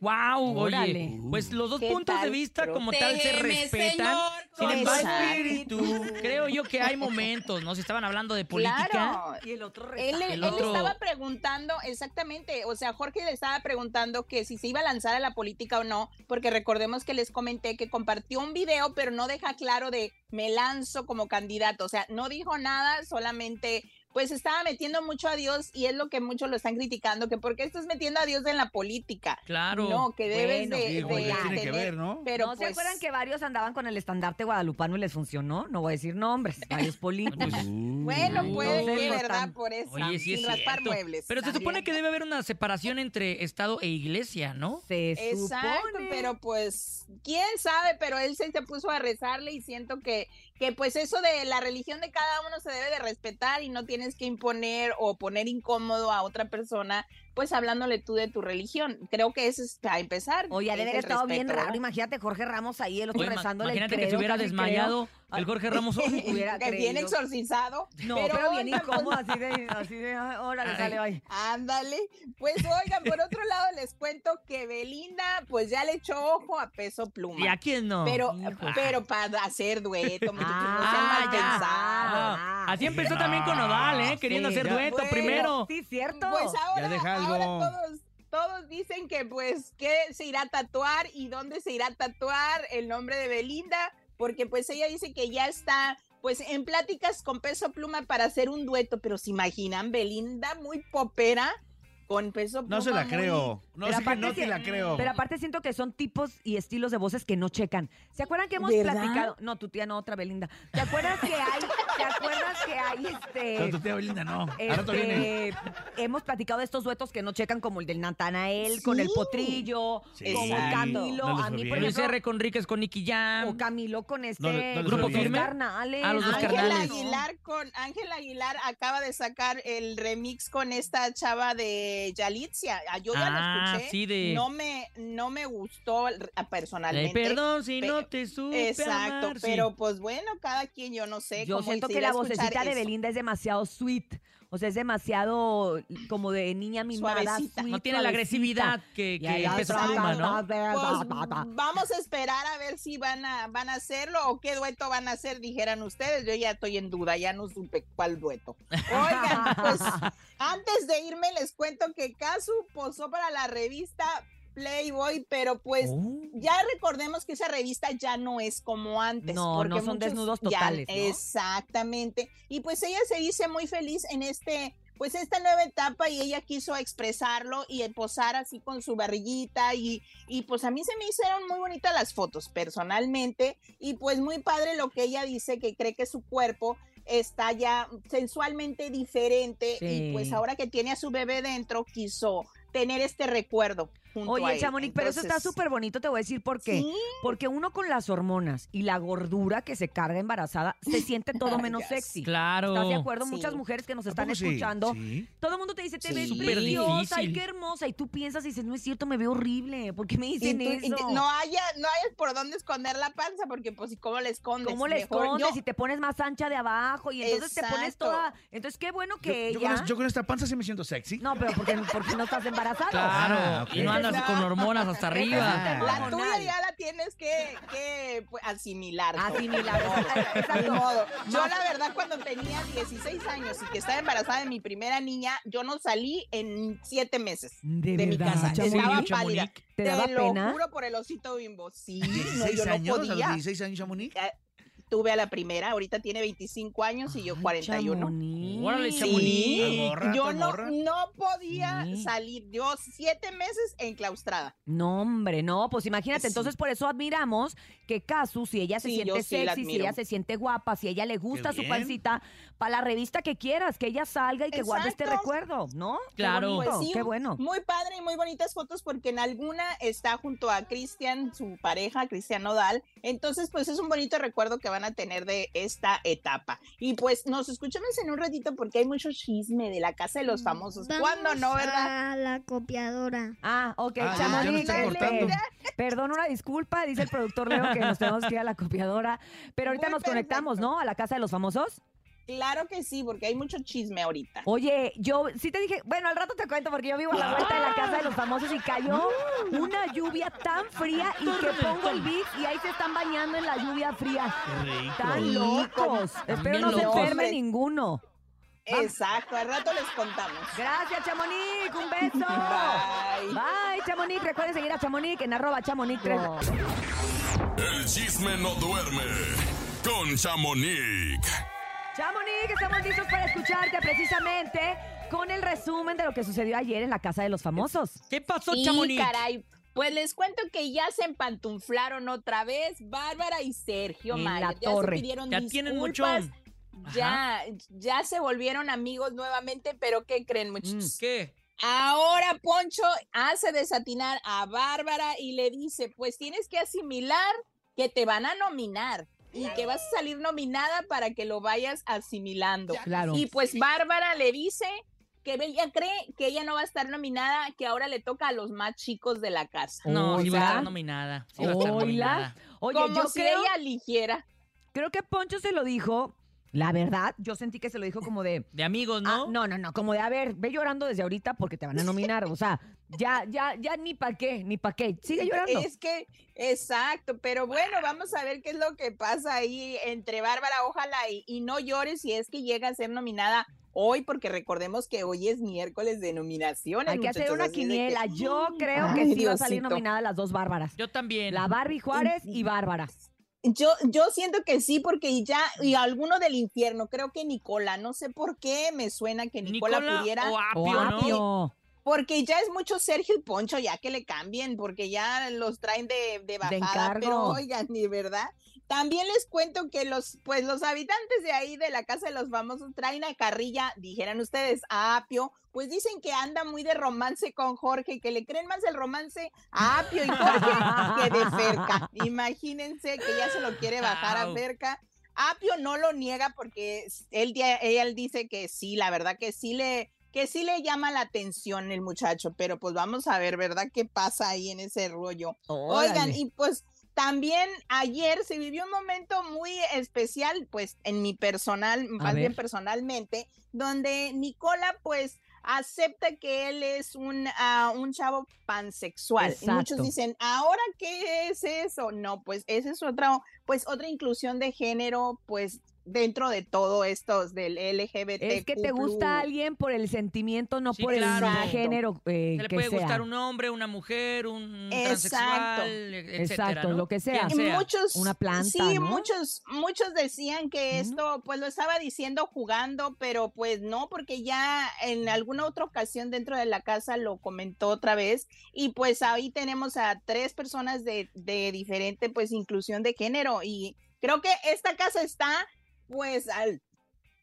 Wow, Órale. oye, pues los dos ¿Qué puntos de vista como tal se respetan. Señor, Sin embargo, espíritu. creo yo que hay momentos, ¿no? Si estaban hablando de política. Claro. Y el otro Él, él otro- estaba preguntando, exactamente, o sea, Jorge le estaba preguntando que si se iba a lanzar a la política o no, porque recordemos que les comenté que compartió un video, pero no deja claro de me lanzo como candidato, o sea, no dijo nada, solamente pues estaba metiendo mucho a Dios y es lo que muchos lo están criticando, que por qué estás metiendo a Dios en la política. Claro. No, que debes Bueno, de, Sí, de que tiene que tener- ver, ¿no? Pero ¿No se pues, acuerdan que varios andaban con el estandarte guadalupano y les funcionó? No voy a decir nombres, varios políticos. Bueno, puede Entonces, que, no ¿verdad? tan- Por eso, Oye, sí es sin raspar cierto. muebles. Pero se supone que debe haber una separación entre Estado e Iglesia, ¿no? Se Exacto, supone. pero pues, quién sabe, pero él se, se puso a rezarle y siento que, que pues eso de la religión de cada uno se debe de respetar y no tienes que imponer o poner incómodo a otra persona, pues hablándole tú de tu religión. Creo que eso es para empezar. Oye, ha de es haber estado bien raro. ¿verdad? Imagínate Jorge Ramos ahí, el otro Oye, rezándole el imagínate que se hubiera desmayado el Jorge Ramos. Hubiera Que bien exorcizado. No, pero, bien oigan, pues, incómodo, así de, así de, ay, órale, Ay. sale, bye. Ándale. Pues oigan, por otro lado les cuento que Belinda pues ya le echó ojo a peso pluma. ¿Y a quién no? Pero, Hijo. pero para hacer dueto, muchachos, no sean Ah, mal ya. pensados. Ah, Así empezó también con Nodal, ¿eh? Queriendo Sí, hacer ya. dueto Bueno, primero. Sí, cierto. Pues ahora, Ya deja algo. ahora todos, todos dicen que pues qué se irá a tatuar y dónde se irá a tatuar el nombre de Belinda, porque pues ella dice que ya está pues en pláticas con Peso Pluma para hacer un dueto, pero se imaginan Belinda muy popera con Peso Pluma. No se la muy- creo. No Pero sé que aparte no sí- te la creo. Pero aparte siento que son tipos y estilos de voces que no checan. ¿Se acuerdan que hemos ¿Verdad? platicado? No, tu tía no, otra Belinda. ¿Te acuerdas que hay, ¿te acuerdas que hay este... No, tu tía Belinda no. Este, hemos platicado de estos duetos que no checan como el del Natanael con el Sí. potrillo, Sí, como. Camilo, no a mí por ejemplo, R. Conríquez con Nicky Jam. o Camilo con este No no ¿Grupo firme? carnales. Ah, los dos Ángela carnales. Aguilar con Ángela Aguilar acaba de sacar el remix con esta chava de Yalitza. Ah, Yo ya Ah, la escuché. Sí, de- No me, no me gustó ah, personalmente. perdón si no te supe Exacto, amar, sí. pero pues bueno, cada quien, yo no sé. Yo cómo siento se que la vocecita de. Belinda es demasiado sweet. O sea, es demasiado como de niña mimada. Suavecita. sweet, No tiene la agresividad que, que Pluma, ¿no? Pues, vamos a esperar a ver si van a, van a hacerlo o qué dueto van a hacer, dijeran ustedes. Yo ya estoy en duda, ya no supe cuál dueto. Oigan, pues antes de irme les cuento que Casu posó para la revista Playboy, pero pues Oh. ya recordemos que esa revista ya no es como antes. No, porque no son desnudos ya- totales, ¿no? Exactamente. Y pues ella se dice muy feliz en este, pues esta nueva etapa y ella quiso expresarlo y posar así con su barriguita y, y pues a mí se me hicieron muy bonitas las fotos personalmente y pues muy padre lo que ella dice que cree que su cuerpo está ya sensualmente diferente y pues ahora que tiene a su bebé dentro quiso tener este recuerdo junto a Oye, él. Chamonix, pero eso está súper bonito, te voy a decir por qué. Sí. Porque uno con las hormonas y la gordura que se carga embarazada se siente todo menos sexy. Claro. ¿Estás de acuerdo? Sí. Muchas mujeres que nos están escuchando, Sí. todo el mundo te dice, te Sí. ves preciosa, ay, difícil. qué hermosa. Y tú piensas y dices, no es cierto, me veo horrible. ¿Por qué me y dicen tú- y eso? no haya, no haya por dónde esconder la panza, porque pues, ¿cómo le escondes? ¿Cómo le escondes yo- y te pones más ancha de abajo? Y entonces te pones toda... Entonces, qué bueno que yo con, ella... es- yo con esta panza sí me siento sexy. No, pero porque, porque no estás embarazada. Claro, Ah, ok. y no andas con hormonas hasta arriba. La tuya ya la tienes que, que pues, asimilar. Asimilar, exacto. modo. Yo la verdad cuando tenía 16 años y que estaba embarazada de mi primera niña, yo no salí en siete meses ¿De de, mi casa. Chamonix? Estaba pálida. ¿Te daba lo pena? juro por el osito bimbo. Sí, no, 16 yo no años, a los podía. 16 años, Chamonix. Tuve a la primera, ahorita tiene 25 años y yo 41. Chamonix. Órale, Sí, yo no, no podía Sí. salir. Yo siete meses enclaustrada. No, hombre, no, pues imagínate, Sí. entonces por eso admiramos que Casu, si ella se Sí, siente sexy, si ella se siente guapa, si ella le gusta su pancita, para la revista que quieras, que ella salga y que guarde este recuerdo, ¿no? Qué Claro. bonito, Pues sí, qué bueno. Muy padre y muy bonitas fotos porque en alguna está junto a Cristian, su pareja, Cristian Nodal. Entonces, pues es un bonito recuerdo que van a tener de esta etapa. Y pues nos escuchamos en un ratito porque hay mucho chisme de la casa de los famosos. ¿Cuándo no, verdad? A la copiadora. Ah, ok, Ah, Chamonix, perdón, una disculpa, dice el productor Leo que nos tenemos que ir a la copiadora, pero ahorita Muy nos conectamos. ¿no? A la casa de los famosos. Claro que sí, porque hay mucho chisme ahorita. Oye, yo sí te dije, bueno, al rato te cuento porque yo vivo a la vuelta de la casa de los famosos y cayó una lluvia tan fría y que pongo el beat y ahí se están bañando en la lluvia fría. Tan Sí, locos. Espero no se enferme ninguno. Exacto, al rato les contamos. Gracias, Chamonix. Un beso. Bye. Bye, Chamonix. Recuerden seguir a Chamonix en arroba Chamonix 3. El chisme no duerme con Chamonix. Chamonix, estamos listos para escucharte precisamente con el resumen de lo que sucedió ayer en la casa de los famosos. ¿Qué pasó, Sí, Chamonix? caray. Pues les cuento que ya se empantunflaron otra vez Bárbara y Sergio En Mayer. la ya torre. se pidieron Ya tienen mucho. disculpas. Ya, ya se volvieron amigos nuevamente, pero ¿qué creen, muchachos? ¿Qué? Ahora Poncho hace desatinar a Bárbara y le dice, pues tienes que asimilar que te van a nominar y que vas a salir nominada para que lo vayas asimilando. Claro. Y pues Bárbara le dice que ella cree que ella no va a estar nominada, que ahora le toca a los más chicos de la casa. No, sí va a estar nominada. Sí va a estar Oiga. nominada. Oye, Como yo si creo, ella eligiera. creo que Poncho se lo dijo. La verdad, yo sentí que se lo dijo como de. De amigos, Ah, ¿no? no, no, no, como de, a ver, ve llorando desde ahorita porque te van a nominar. O sea, ya, ya, ya ni pa' qué, ni pa' qué. Sigue llorando. Es que, exacto, pero bueno, vamos a ver qué es lo que pasa ahí entre Bárbara, ojalá y, y no llores si es que llega a ser nominada hoy, porque recordemos que hoy es miércoles de nominaciones. Hay que hacer una que- quiniela. Yo creo que sí va a salir Diosito. nominada las dos Bárbaras. Yo también. La Barbie Juárez y Bárbara. Yo, yo siento que sí, porque ya, y alguno del infierno, creo que Nicola, no sé por qué me suena que Nicola, Nicola pudiera. o Apio, O ¿no? Apio. Porque ya es mucho Sergio y Poncho, ya que le cambien, porque ya los traen de, de bajada, pero oigan, ni verdad. También les cuento que los, pues los habitantes de ahí de la casa de los famosos traen a carrilla, dijeran ustedes, a Apio, pues dicen que anda muy de romance con Jorge, que le creen más el romance a Apio y Jorge que de Ferca. Imagínense que ya se lo quiere bajar a. Ferca. Apio no lo niega porque él, él dice que sí, la verdad que sí le, que sí le llama la atención el muchacho, pero pues vamos a ver, ¿verdad? ¿Qué pasa ahí en ese rollo? Oigan, y pues también ayer se vivió un momento muy especial, pues en mi personal, más bien personalmente, donde Nicola pues acepta que él es un, ah, un chavo pansexual. Y muchos dicen, ¿ahora qué es eso? No, pues esa es otra, pues otra inclusión de género, pues dentro de todo esto del LGBT. Es que te gusta alguien por el sentimiento, no Sí, por claro. el género eh, Se le que puede sea. gustar un hombre, una mujer, un Exacto. transexual, e- etcétera, Exacto, ¿no? lo que sea. Y muchos, Una planta, sí, ¿no? muchos, muchos decían que esto, pues lo estaba diciendo jugando, pero pues no, porque ya en alguna otra ocasión dentro de la casa lo comentó otra vez y pues ahí tenemos a tres personas de, de diferente, pues inclusión de género y creo que esta casa está, pues al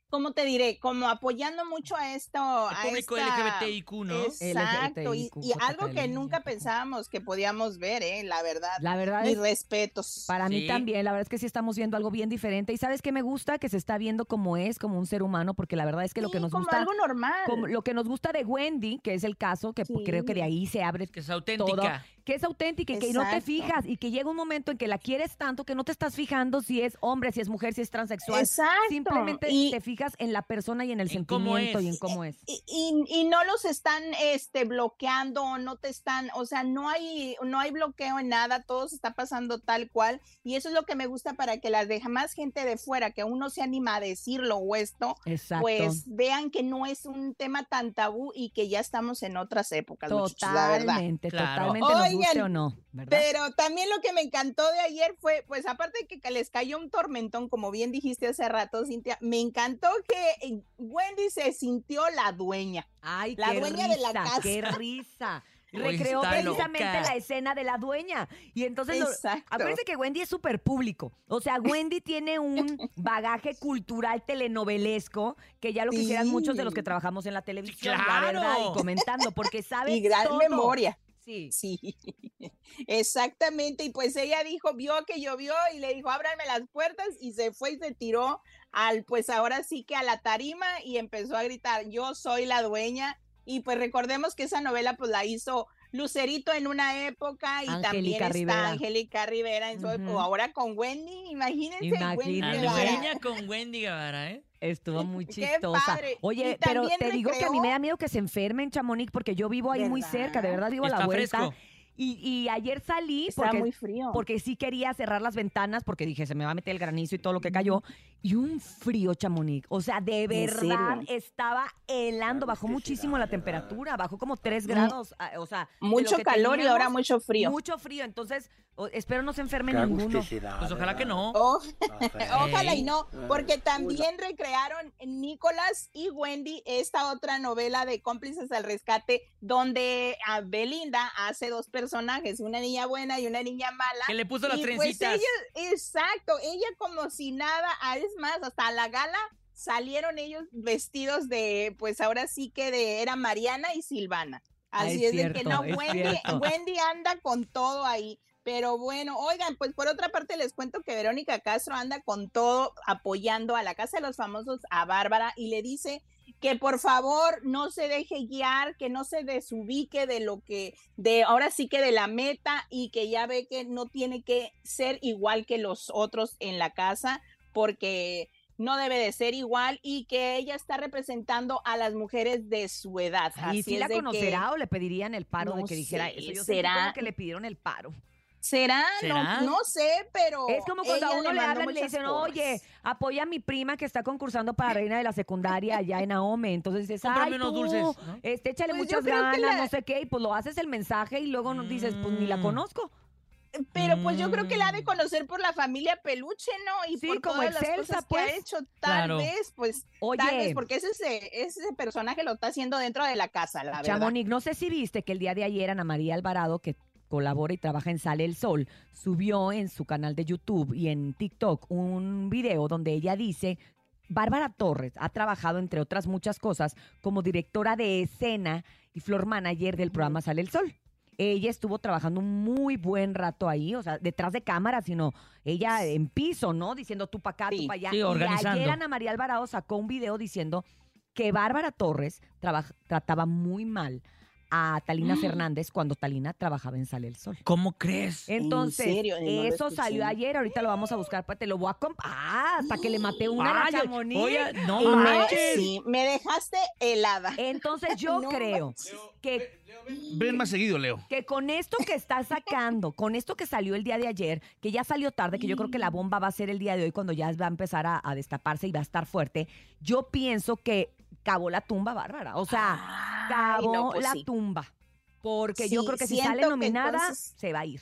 ¿Cómo te diré? Como apoyando mucho a esto. El a público esta- LGBTIQ, ¿no? Exacto. Y, algo que nunca pensábamos que podíamos ver, ¿eh? La verdad. La verdad Mis es- respetos. Para mí también, la verdad es que sí estamos viendo algo bien diferente. Y sabes qué me gusta que se está viendo como es, como un ser humano, porque la verdad es que lo que nos como gusta. algo normal. como lo que nos gusta de Wendy, que es el caso, que creo que de ahí se abre. Que es auténtica. Que es auténtica y que no te fijas y que llega un momento en que la quieres tanto que no te estás fijando si es hombre, si es mujer, si es transexual. Exacto. Simplemente Y- te fijas en la persona y en el sentimiento y en cómo es. y, y- y no los están este bloqueando o no te están, o sea, no hay no hay bloqueo en nada, todo se está pasando tal cual y eso es lo que me gusta para que las demás gente de fuera que aún no se anima a decirlo o esto, Exacto. pues vean que no es un tema tan tabú y que ya estamos en otras épocas, muchachos, la verdad. Totalmente, totalmente nos guste Oigan, o no, ¿verdad? Pero también lo que me encantó de ayer fue, pues aparte de que les cayó un tormentón, como bien dijiste hace rato, Cintia, me encantó que Wendy se sintió la dueña. Ay, la qué dueña risa, de la casa. qué risa. Recreó precisamente loca. la escena de la dueña. Y entonces, lo- acuérdense que Wendy es súper público. O sea, Wendy tiene un bagaje cultural telenovelesco que ya lo quisieran muchos de los que trabajamos en la televisión, la claro. verdad, y comentando, porque sabe Y gran todo. memoria. Sí. Sí, exactamente. Y pues ella dijo, vio que llovió y le dijo, ábranme las puertas y se fue y se tiró al, pues ahora sí que a la tarima y empezó a gritar, yo soy la dueña. Y pues recordemos que esa novela pues la hizo Lucerito en una época y también está Rivera. Angélica Rivera en su época. Ahora con Wendy, imagínense. Wendy Imagínate. Dueña con Wendy Guevara, ¿eh? Estuvo muy Qué chistosa. padre. Oye, pero te digo que a mí me da miedo que se enferme en Chamonix porque yo vivo ahí muy cerca, de verdad vivo a la Está vuelta. fresco. Y, y ayer salí Está porque, muy frío. porque sí quería cerrar las ventanas porque dije, se me va a meter el granizo y todo lo que cayó. Y un frío, Chamonix. O sea, de ¿En verdad estaba helando. Bajó muchísimo la temperatura. Bajó como 3 grados. ah, O sea, Mucho calor y ahora mucho frío. Mucho frío. Entonces, espero no se enferme ninguno. Pues ojalá que no. Oh, Ojalá y no, porque también recrearon Nicolás y Wendy esta otra novela de cómplices al rescate, donde a Belinda hace dos personajes, una niña buena y una niña mala. Que le puso las y pues trencitas. ella, exacto, ella como si nada, ah, es más, hasta la gala salieron ellos vestidos de, pues ahora sí que de, era Mariana y Silvana. Ah, Así es de que no, Wendy. Wendy anda con todo ahí. Pero bueno, oigan, pues por otra parte les cuento que Verónica Castro anda con todo apoyando a la Casa de los Famosos, a Bárbara, y le dice que por favor no se deje guiar, que no se desubique de lo que, de ahora sí que de la meta y que ya ve que no tiene que ser igual que los otros en la casa, porque no debe de ser igual y que ella está representando a las mujeres de su edad. ¿Y si la que- conocerá o le pedirían el paro de que dijera sé, eso? Yo será- que le pidieron el paro. ¿Será? ¿Será? No, no sé, pero. Es como cuando a uno le hablan y le dicen, oye, apoya a mi prima que está concursando para reina de la secundaria allá en Ahome. Entonces dices, ay, unos tú, dulces, ¿no? este, échale Pues muchas ganas, la- no sé qué, y pues lo haces el mensaje y luego nos dices, pues ni la Mm. conozco. Pero pues yo creo que la ha de Mm. conocer por la familia Peluche, ¿no? Y Sí, por como todas las cosas que ha pues. hecho, tal Claro. vez, pues, Oye. tal vez, porque ese, ese, ese personaje lo está haciendo dentro de la casa, la verdad. Chamonix, no sé si viste que el día de ayer Ana María Alvarado, que colabora y trabaja en Sale el Sol, subió en su canal de YouTube y en TikTok un video donde ella dice, Bárbara Torres ha trabajado, entre otras muchas cosas, como directora de escena y floor manager del programa Sale el Sol. Ella estuvo trabajando un muy buen rato ahí, o sea, detrás de cámara, sino ella en piso, ¿no? Diciendo tú para acá, tú Sí, para allá. sí, y organizando. ayer Ana María Alvarado sacó un video diciendo que Bárbara Torres traba- trataba muy mal a Talina Mm. Fernández cuando Talina trabajaba en Sale el Sol. ¿Cómo crees? Entonces, serio? No lo eso salió ayer, ahorita lo vamos a buscar, pues te lo voy a comp- Ah, hasta que le maté una a la oye, no Y me, manches. sí, me dejaste helada. Entonces yo No creo que Ven más seguido, Leo. que con esto que está sacando, con esto que salió el día de ayer, que ya salió tarde, que yo creo que la bomba va a ser el día de hoy cuando ya va a empezar a, a destaparse y va a estar fuerte, yo pienso que cavó la tumba Bárbara. O sea, cavó no, pues la sí. tumba. Porque yo creo que si sale nominada, entonces- se va a ir.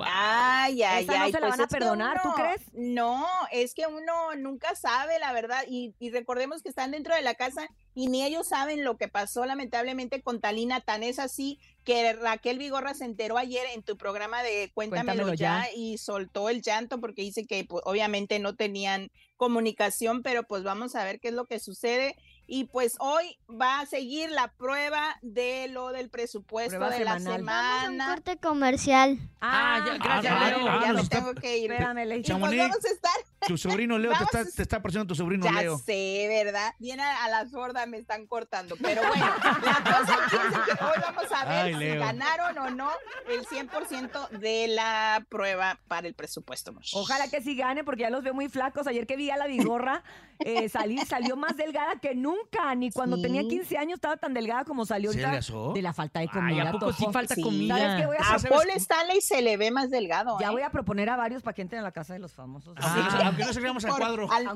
Ay, ay, Esa no ay. se la pues van a perdonar, ¿tú uno- crees? No, es que uno nunca sabe, la verdad. Y, y recordemos que están dentro de la casa y ni ellos saben lo que pasó, lamentablemente, con Talina. Tan es así que Raquel Vigorra se enteró ayer en tu programa de Cuéntamelo, Cuéntamelo ya, ya. y soltó el llanto porque dice que pues, obviamente no tenían comunicación, pero pues vamos a ver qué es lo que sucede. Y pues hoy va a seguir la prueba de lo del presupuesto Prueba de la semana. Corte comercial. Ah, ya, gracias, Ah, Leo. ah, ya me está- tengo que ir. Espérame, Ley. Y pues vamos a estar, tu sobrino Leo te Vamos está, a- te está apareciendo tu sobrino ya Leo. sé, ¿verdad? Bien a, a la sorda me están cortando. Pero bueno, la cosa es que hoy vamos a ver Ay, si Leo. ganaron o no el 100% de la prueba para el presupuesto. Ojalá que sí gane, porque ya los veo muy flacos. Ayer que vi a la Vigorra eh, salir, salió más delgada que nunca. Ni cuando Sí. tenía 15 años estaba tan delgada como salió ¿Se ahorita. adelgazó? De la falta de Ay, comida. ¿a poco sí falta Sí. comida? ¿Sabes qué voy a A hacer? Paul Stanley se le ve más delgado. Ya ¿eh? voy a proponer a varios para que entren a la casa de los famosos. Aunque, no, Ah. aunque no salgamos al Por- cuadro. Al,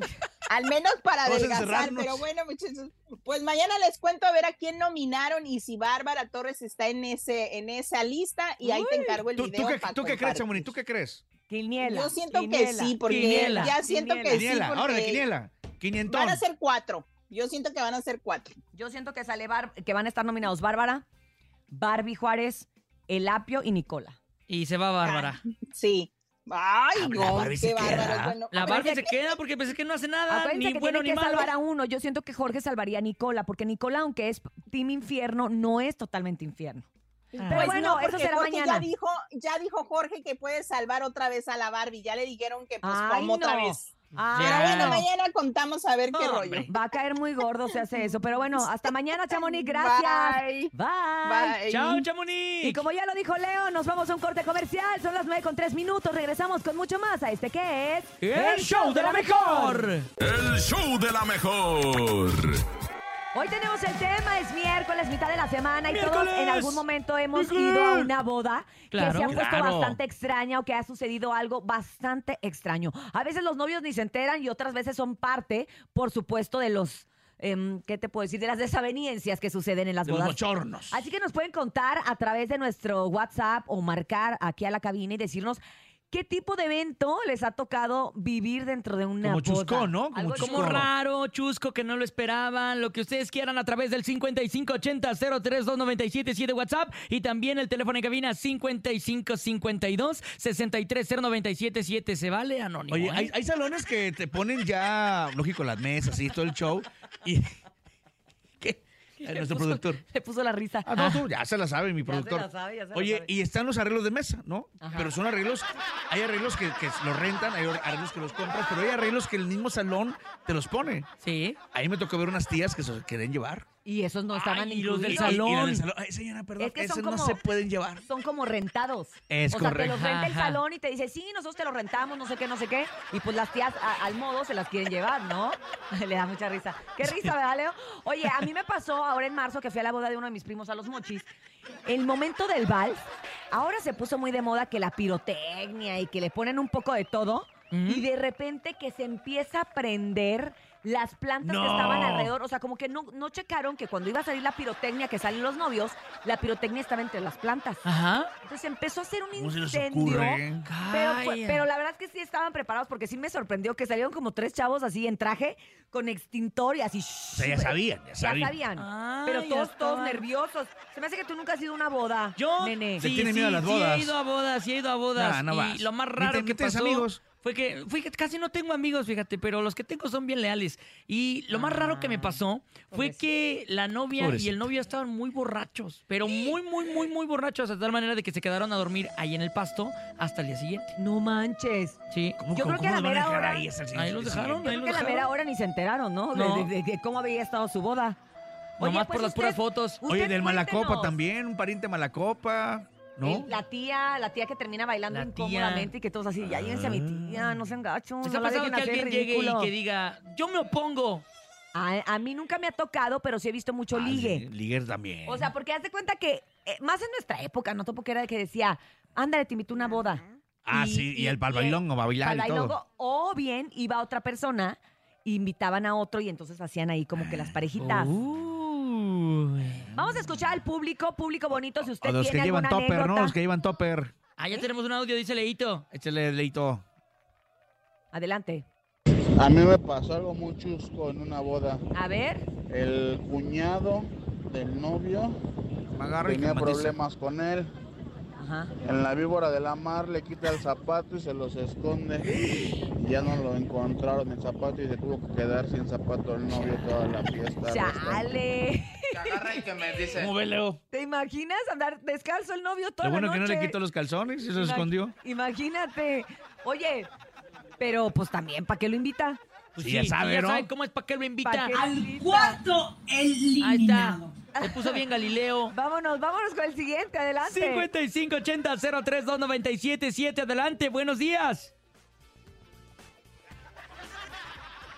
al menos para Vamos a adelgazar, encerrarnos. pero bueno, muchachos, pues mañana les cuento a ver a quién nominaron y si Bárbara Torres está en ese en esa lista y ahí te encargo el ¿Tú, video. tú qué, pa' tú qué crees, compartir. Chamonix? ¿Tú qué crees? Quiniela. Yo siento que quiniela. sí, porque Quiniela. ya siento que sí, Quiniela, ahora de porque quiniela. Quinientón. van a ser cuatro. Yo siento que van a ser cuatro. Yo siento que sale Bar- que van a estar nominados Bárbara, Barbie Juárez, El Apio y Nicola. Y se va Bárbara. Sí. Ay, Ah, la no, Barbie qué se bárbaro. queda. Bueno, La Barbie se que- queda porque pensé que no hace nada, Acuérdense ni que bueno tiene ni que malo. salvar a uno. Yo siento que Jorge salvaría a Nicola, porque Nicola, aunque es Team Infierno, no es totalmente infierno. Pero Pues bueno, no, eso porque será Jorge mañana. Ya dijo, ya dijo Jorge que puede salvar otra vez a la Barbie. Ya le dijeron que pues Ay, como otra vez. Pero bueno, no. mañana contamos a ver qué rollo. Va a caer muy gordo si hace eso. Pero bueno, hasta mañana, Chamonix. Gracias. Bye. Bye. Bye. Chao, Chamonix. Y como ya lo dijo Leo, nos vamos a un corte comercial. Son las 9 con 3 minutos. Regresamos con mucho más a este que es... El show de la mejor. El show de la mejor. Hoy tenemos el tema, es miércoles, mitad de la semana y todos ¡Miércoles! en algún momento hemos ido a una boda Claro. que se ha puesto Claro. bastante extraña o que ha sucedido algo bastante extraño. A veces los novios ni se enteran y otras veces son parte, por supuesto, de los... em, ¿Qué te puedo decir? De las desavenencias que suceden en las De los bodas. bochornos. Así que nos pueden contar a través de nuestro WhatsApp o marcar aquí a la cabina y decirnos qué tipo de evento les ha tocado vivir dentro de una Como boda. chuscón, ¿no? Como Algo chuscón. Como raro, chusco, que no lo esperaban, lo que ustedes quieran a través del 5580-032977 WhatsApp y también el teléfono en cabina 5552-630977. ¿Se vale, Anónimo? Oye, eh? hay, hay salones que te ponen ya, lógico, las mesas y todo el show. Y. Eh, Nuestro puso- productor. Le puso la risa. Ah, no, tú, ya se la sabe, mi Ya se productor. la sabe, ya se la Oye, sabe. y están los arreglos de mesa, ¿no? Ajá. Pero son arreglos, hay arreglos que, que los rentan, hay arreglos que los compras, pero hay arreglos que el mismo salón te los pone. Sí. Ahí me tocó ver unas tías que se querían llevar. Y esos no estaban Ay, y los del incluidos. Y- y- y las del salón. Ay, señora, perdón, Es que son esos no como- se pueden llevar. Son como rentados. Es o sea, te correcto. los renta el Ajá. salón y te dice, sí, nosotros te lo rentamos, no sé qué, no sé qué. Y pues las tías a- al modo se las quieren llevar, ¿no? Le da mucha risa. Qué risa, ¿verdad, Leo? Oye, a mí me pasó ahora en marzo que fui a la boda de uno de mis primos a los mochis. El momento del vals, ahora se puso muy de moda que la pirotecnia y que le ponen un poco de todo. Y de repente que se empieza a prender las plantas que estaban alrededor. O sea, como que no, no checaron que cuando iba a salir la pirotecnia que salen los novios, la pirotecnia estaba entre las plantas. Ajá. Entonces empezó a hacer un ¿Cómo se les incendio. Pero, fue- Calla. pero la verdad es que sí estaban preparados porque sí me sorprendió que salieron como tres chavos así en traje con extintor y así. O sea, ya sabían, ya Ya sabían. sabían. Ah, pero ya todos, todos nerviosos. Se me hace que tú nunca has ido a una boda. Yo, nene. Le tiene miedo a las Sí, bodas. he ido a bodas, sí he ido a bodas. Nah, no y vas. lo más raro te- que pasó amigos. Fue que, fue que casi no tengo amigos, fíjate, pero los que tengo son bien leales. Y lo más raro que me pasó fue que la novia y el novio estaban muy borrachos, pero muy, muy, muy, muy borrachos, de tal manera de que se quedaron a dormir ahí en el pasto hasta el día siguiente. No manches. Sí. Yo creo que a la mera hora. Ahí los dejaron, Yo ahí creo los que a la mera hora ni se enteraron, ¿no? De- No. De, de- de cómo había estado su boda. Nomás pues por las usted- puras fotos. Oye, del Malacopa también, un pariente Malacopa, ¿no? El- la tía, la tía que termina bailando La tía. incómodamente y que todos así, ya llévense a mi tía, no sean gachos. ¿Les ha no la pasado dejen que hacer alguien llegue y ridículo". que diga, yo me opongo? A, a mí nunca me ha tocado, pero sí he visto mucho Ah, ligue. sí, Liguer también. O sea, porque haz de cuenta que, eh, más en nuestra época, ¿no? Porque era de que decía, ándale, te invito a una boda. ah, sí, y el pal bailón o a bailar y todo. O bien iba otra persona, invitaban a otro y entonces hacían ahí como que las parejitas. Vamos a escuchar al público, público bonito, si usted O los que llevan alguna topper, ¿no? Los que llevan topper. Ah, ya tenemos un audio, dice Leito. Échale, Leito. Adelante. A mí me pasó algo muy chusco en una boda. A ver. El cuñado del novio agarra y tenía matiza. problemas con él. Ajá. En la víbora de la mar le quita el zapato y se los esconde. Y ya no lo encontraron el zapato y se tuvo que quedar sin zapato el novio toda la fiesta. ¡Chale! Agarra y que me dice. ¿Cómo ve, Leo? ¿Te imaginas andar descalzo el novio toda Lo bueno la que no noche? le quitó los calzones y se los Ima- escondió. Imagínate. Oye, pero pues también, ¿para qué lo invita? Pues Sí, ya sabe, ¿no? sabe cómo es para qué lo invita. ¿Pa' qué Al cuarto eliminado. Ahí está. Se puso bien Galileo. Vámonos, vámonos con el siguiente, adelante. 5580-032977, adelante, buenos días.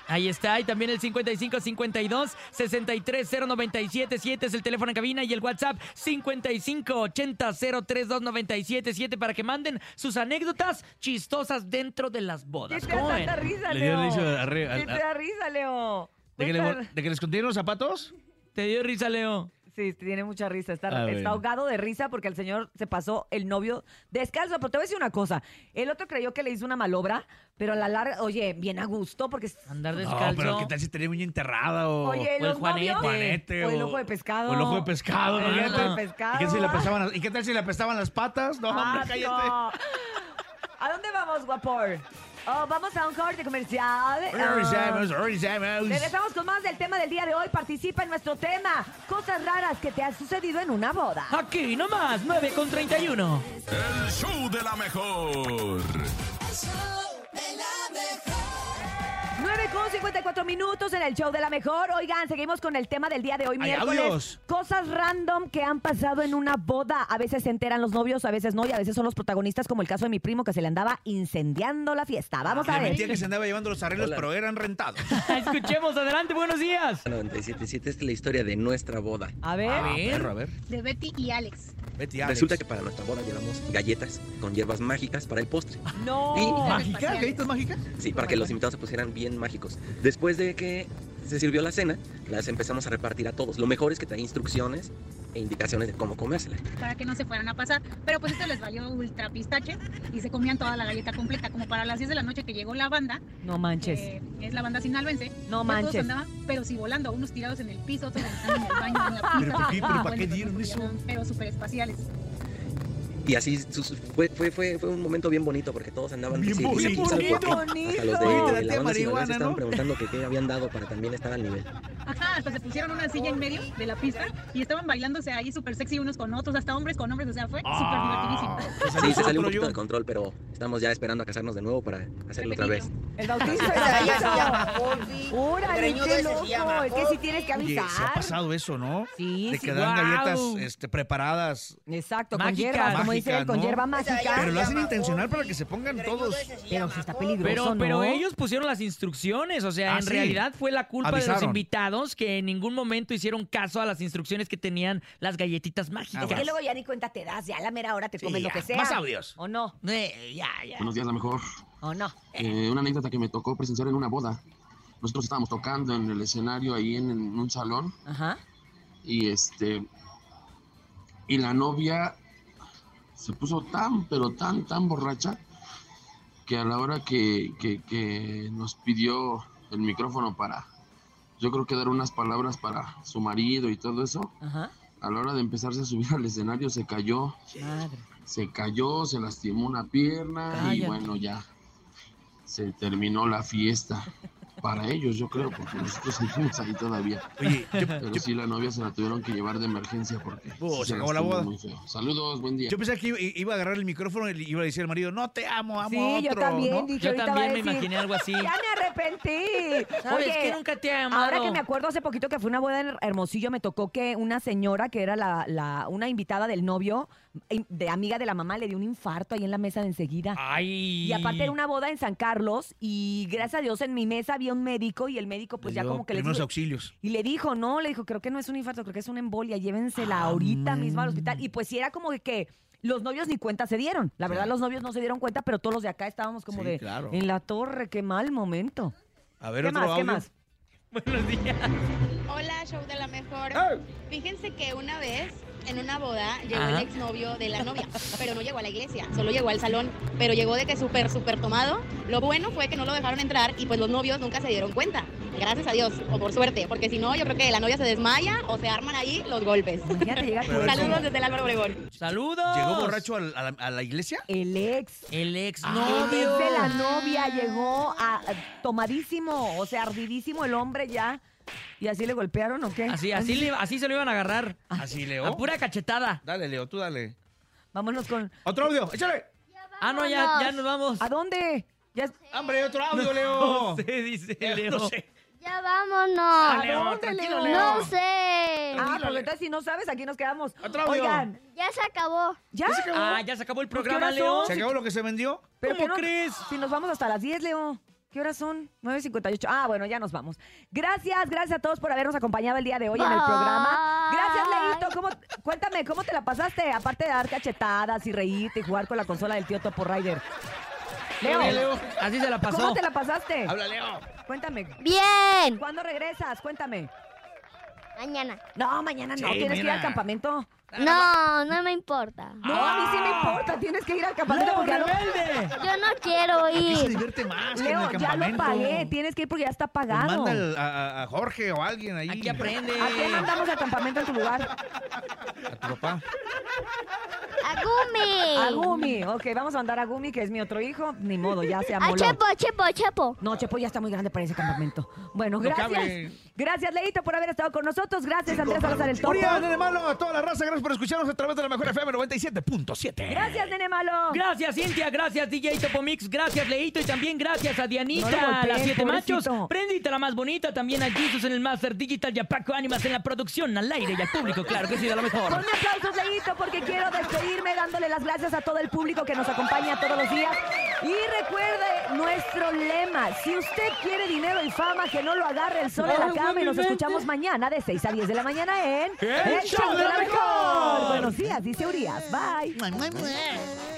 Ahí está, y también el 5552-630977 es el teléfono en cabina y el WhatsApp 5580-032977 para que manden sus anécdotas chistosas dentro de las ¿Qué bodas. te da risa, Le dio Leo? ¿Qué al- te da risa, Leo? ¿De que, le, ¿De que les escondieron los zapatos? ¿Te dio risa, Leo? Sí, tiene mucha risa. Está, Ah, está ahogado de risa porque el señor se pasó el novio descalzo. Pero te voy a decir una cosa. El otro creyó que le hizo una malobra, pero a la larga, oye, bien a gusto porque... Andar No, pero ¿qué tal si tenía uña enterrada o, Oye, o el juanete? novios- Juanete, o el ojo de pescado. O el ojo de pescado, ¿no? El ojo de pescado. ¿Y qué, si le apestaban las- ¿Y qué tal si le apestaban las patas? No, hombre, Ah, cállate. no. ¿A dónde vamos, guapor? Oh, vamos a un corte comercial. Regresamos, Ah, regresamos. Regresamos con más del tema del día de hoy. Participa en nuestro tema. Cosas raras que te han sucedido en una boda. Aquí nomás, 9 con 31. El show de la mejor. 9 con 54 minutos en el show de la mejor. Oigan, seguimos con el tema del día de hoy, Hay miércoles. audios. Cosas random que han pasado en una boda. A veces se enteran los novios, a veces no, y a veces son los protagonistas, como el caso de mi primo que se le andaba incendiando la fiesta. Vamos a mentía ver. que se andaba llevando los arreglos, Hola. pero eran rentados. Escuchemos, adelante, buenos días. 97.7 esta es la historia de nuestra boda. A ver. A ver, a ver. De Betty y Alex. Betty Alex. Resulta que para nuestra boda llevamos galletas con hierbas mágicas para el postre. No. Y- ¿Mágicas? ¿Galletas mágicas? Sí, para que los invitados se pusieran bien mágicos. Después de que se sirvió la cena, las empezamos a repartir a todos. Lo mejor es que trae instrucciones e indicaciones de cómo comérsela. Para que no se fueran a pasar. Pero pues esto les valió ultra pistache y se comían toda la galleta completa. Como para las 10 de la noche que llegó la banda, No manches. que es la banda sinaloense. No manches. Todos andaban, pero sí volando. Unos tirados en el piso, otros en el baño, en la pista. ¿Pero por qué? ¿Pero para Bueno, qué pues, dieron eso? Pero súper espaciales. Y así sus- fue, fue, fue, fue un momento bien bonito porque todos andaban Bien sí, bonito. Hasta los de, de la marihuana, estaban ¿no? preguntando que qué habían dado para también estar al nivel. Ajá, hasta se pusieron una silla en medio de la pista y estaban bailándose ahí súper sexy unos con otros, hasta hombres con hombres. O sea, fue súper divertidísimo. Sí, se salió un poquito de control, pero estamos ya esperando a casarnos de nuevo para hacerlo otra vez. El bautizo. Ese ya se llama. Órale, qué loco. Es que sí tienes que Oye, se ha avisar. pasado eso, ¿no? Sí, De sí. que dan Guau. galletas este, preparadas. Exacto, con Mágicas. hierba, como dice Mágicas, con ¿no? hierba mágica. Pero lo hacen intencional para que se pongan todos. Pero sí está peligroso, Pero, pero ¿no? ellos pusieron las instrucciones, o sea, Ah, en sí. realidad fue la culpa de los Avisaron. Que en ningún momento hicieron caso a las instrucciones que tenían las galletitas Es mágicas. que luego ya ni cuenta te das, ya a la mera hora te Sí, comes lo que sea. Más audios. ¿O no? Eh, ya, ya. Buenos días, la mejor. ¿O no? Eh, una anécdota que me tocó presenciar en una boda. Nosotros estábamos tocando en el escenario ahí en, en un salón Ajá. y este y la novia se puso tan pero tan tan borracha que a la hora que, que- que nos pidió el micrófono para yo creo que dar unas palabras para su marido y todo eso Ajá. a la hora de empezarse a subir al escenario se cayó Madre. se cayó, se lastimó una pierna y bueno, ya. se terminó la fiesta. Para ellos, yo creo, porque nosotros seguimos ahí todavía. Oye, yo- Pero sí, la novia se la tuvieron que llevar de emergencia porque Oh, sí se acabó la boda. muy feo. Saludos, buen día. Yo pensé que iba, iba a agarrar el micrófono y le iba a decir al marido, no te amo, amo Sí, a otro. yo también ¿no? dije, Yo también me decir, imaginé algo así. Ya me arrepentí. ¿Sabes Oye, que nunca te he amado? Ahora que me acuerdo hace poquito que fue una boda en Hermosillo, me tocó que una señora que era la, la- una invitada del novio, de amiga de la mamá, le dio un infarto ahí en la mesa de enseguida. Ay. Y aparte era una boda en San Carlos y gracias a Dios en mi mesa había un médico y el médico pues Le ya como que le dijo, auxilios. y le dijo, no, le dijo, creo que no es un infarto, creo que es una embolia, llévensela ahorita mismo al hospital. Y pues sí era como de que los novios ni cuenta se dieron. La verdad, los novios no se dieron cuenta, pero todos los de acá estábamos como Sí, de claro. en la torre, qué mal momento. A ver, ¿Qué otro más? ¿Qué más? Buenos días. Hola, show de la mejor. Fíjense que una vez en una boda llegó Ajá. el exnovio de la novia, pero no llegó a la iglesia, solo llegó al salón, pero llegó de que súper, súper tomado. Lo bueno fue que no lo dejaron entrar y pues los novios nunca se dieron cuenta. Gracias a Dios, o por suerte, porque si no, yo creo que la novia se desmaya o se arman ahí los golpes. Saludos desde el Álvaro Obregón. ¡Saludos! ¿Llegó borracho a, la, a la iglesia? El ex. El ex El novio. ex de la novia llegó a, a- tomadísimo, o sea, ardidísimo el hombre ya. ¿Y así le golpearon o qué? Así, así, le- así se lo iban a agarrar. Así, Leo. A pura cachetada. Dale, Leo, tú dale. Vámonos con. Otro audio, échale. Ah, no, ya, ya nos vamos. ¿A dónde? Ya... Hombre, otro audio, Leo. no sé, dice Leo. No sé. Ya vámonos. ¿A dónde, tranquilo, Leo? Leo. No sé. Ah, pues entonces si no sabes, aquí nos quedamos. Otro audio. Oigan, Ya se acabó. ¿ya? ¿Ya se acabó? Ah, ya se acabó el Pues, ¿qué programa, horas Leo. son? ¿Se acabó lo que se vendió? ¿Pero ¿Cómo qué no- crees? Si nos vamos hasta las 10, Leo. ¿Qué horas son? 9.58. Ah, bueno, ya nos vamos. Gracias, gracias a todos por habernos acompañado el día de hoy en el programa. Gracias, Leito. ¿Cómo, cuéntame, ¿cómo te la pasaste? Aparte de dar cachetadas y reírte y jugar con la consola del tío Topo Rider. Leo, Leo. Así se la pasó. ¿cómo te la pasaste? Habla, Leo. Cuéntame. Bien. ¿Cuándo regresas? Cuéntame. Mañana. No, mañana no. Sí, Tienes que ir al campamento. No, no me importa. No, a mí sí me importa. Tienes que ir al campamento ¡Leo, porque ya lo, rebelde! Yo no quiero Aquí se ir. divierte más que en Leo, el ya lo campamento. pagué. Tienes que ir porque ya está Pues pagado. manda al- a, a- a Jorge o a alguien ahí. Aquí aprende. ¿A quién mandamos al campamento en tu lugar? A tu papá. A Gumi. A Gumi. Ok, vamos a mandar a Gumi, que es mi otro hijo. Ni modo, ya se A amoló. Chepo, Chepo, Chepo. No, Chepo ya está muy grande para ese campamento. Bueno, No gracias. cabe. Gracias, Leito, por haber estado con nosotros. Gracias, Andrés Salazar el Topo. Nene malo, a toda la raza, gracias por escucharnos a través de la mejor FM 97.7. Gracias, nene malo. Gracias, Cintia. Gracias, DJ Topomix. Gracias, Leito. Y también gracias a No Dianita, golpeen, las siete pobrecito. machos. Prendita, la más bonita. También a Jesus en el Master Digital y a Paco Ánimas en la producción, al aire y al público. Claro que sí, de lo mejor. Ponme aplausos, Leito, porque quiero despedirme dándole las gracias a todo el público que nos acompaña todos los días. Y recuerde nuestro lema, si usted quiere dinero y fama, que no lo agarre el sol en la cama y nos escuchamos mañana de 6 a 10 de la mañana en ¡El Show de la Mejor! Buenos días, dice Urias. Bye. Mua, mua, mua.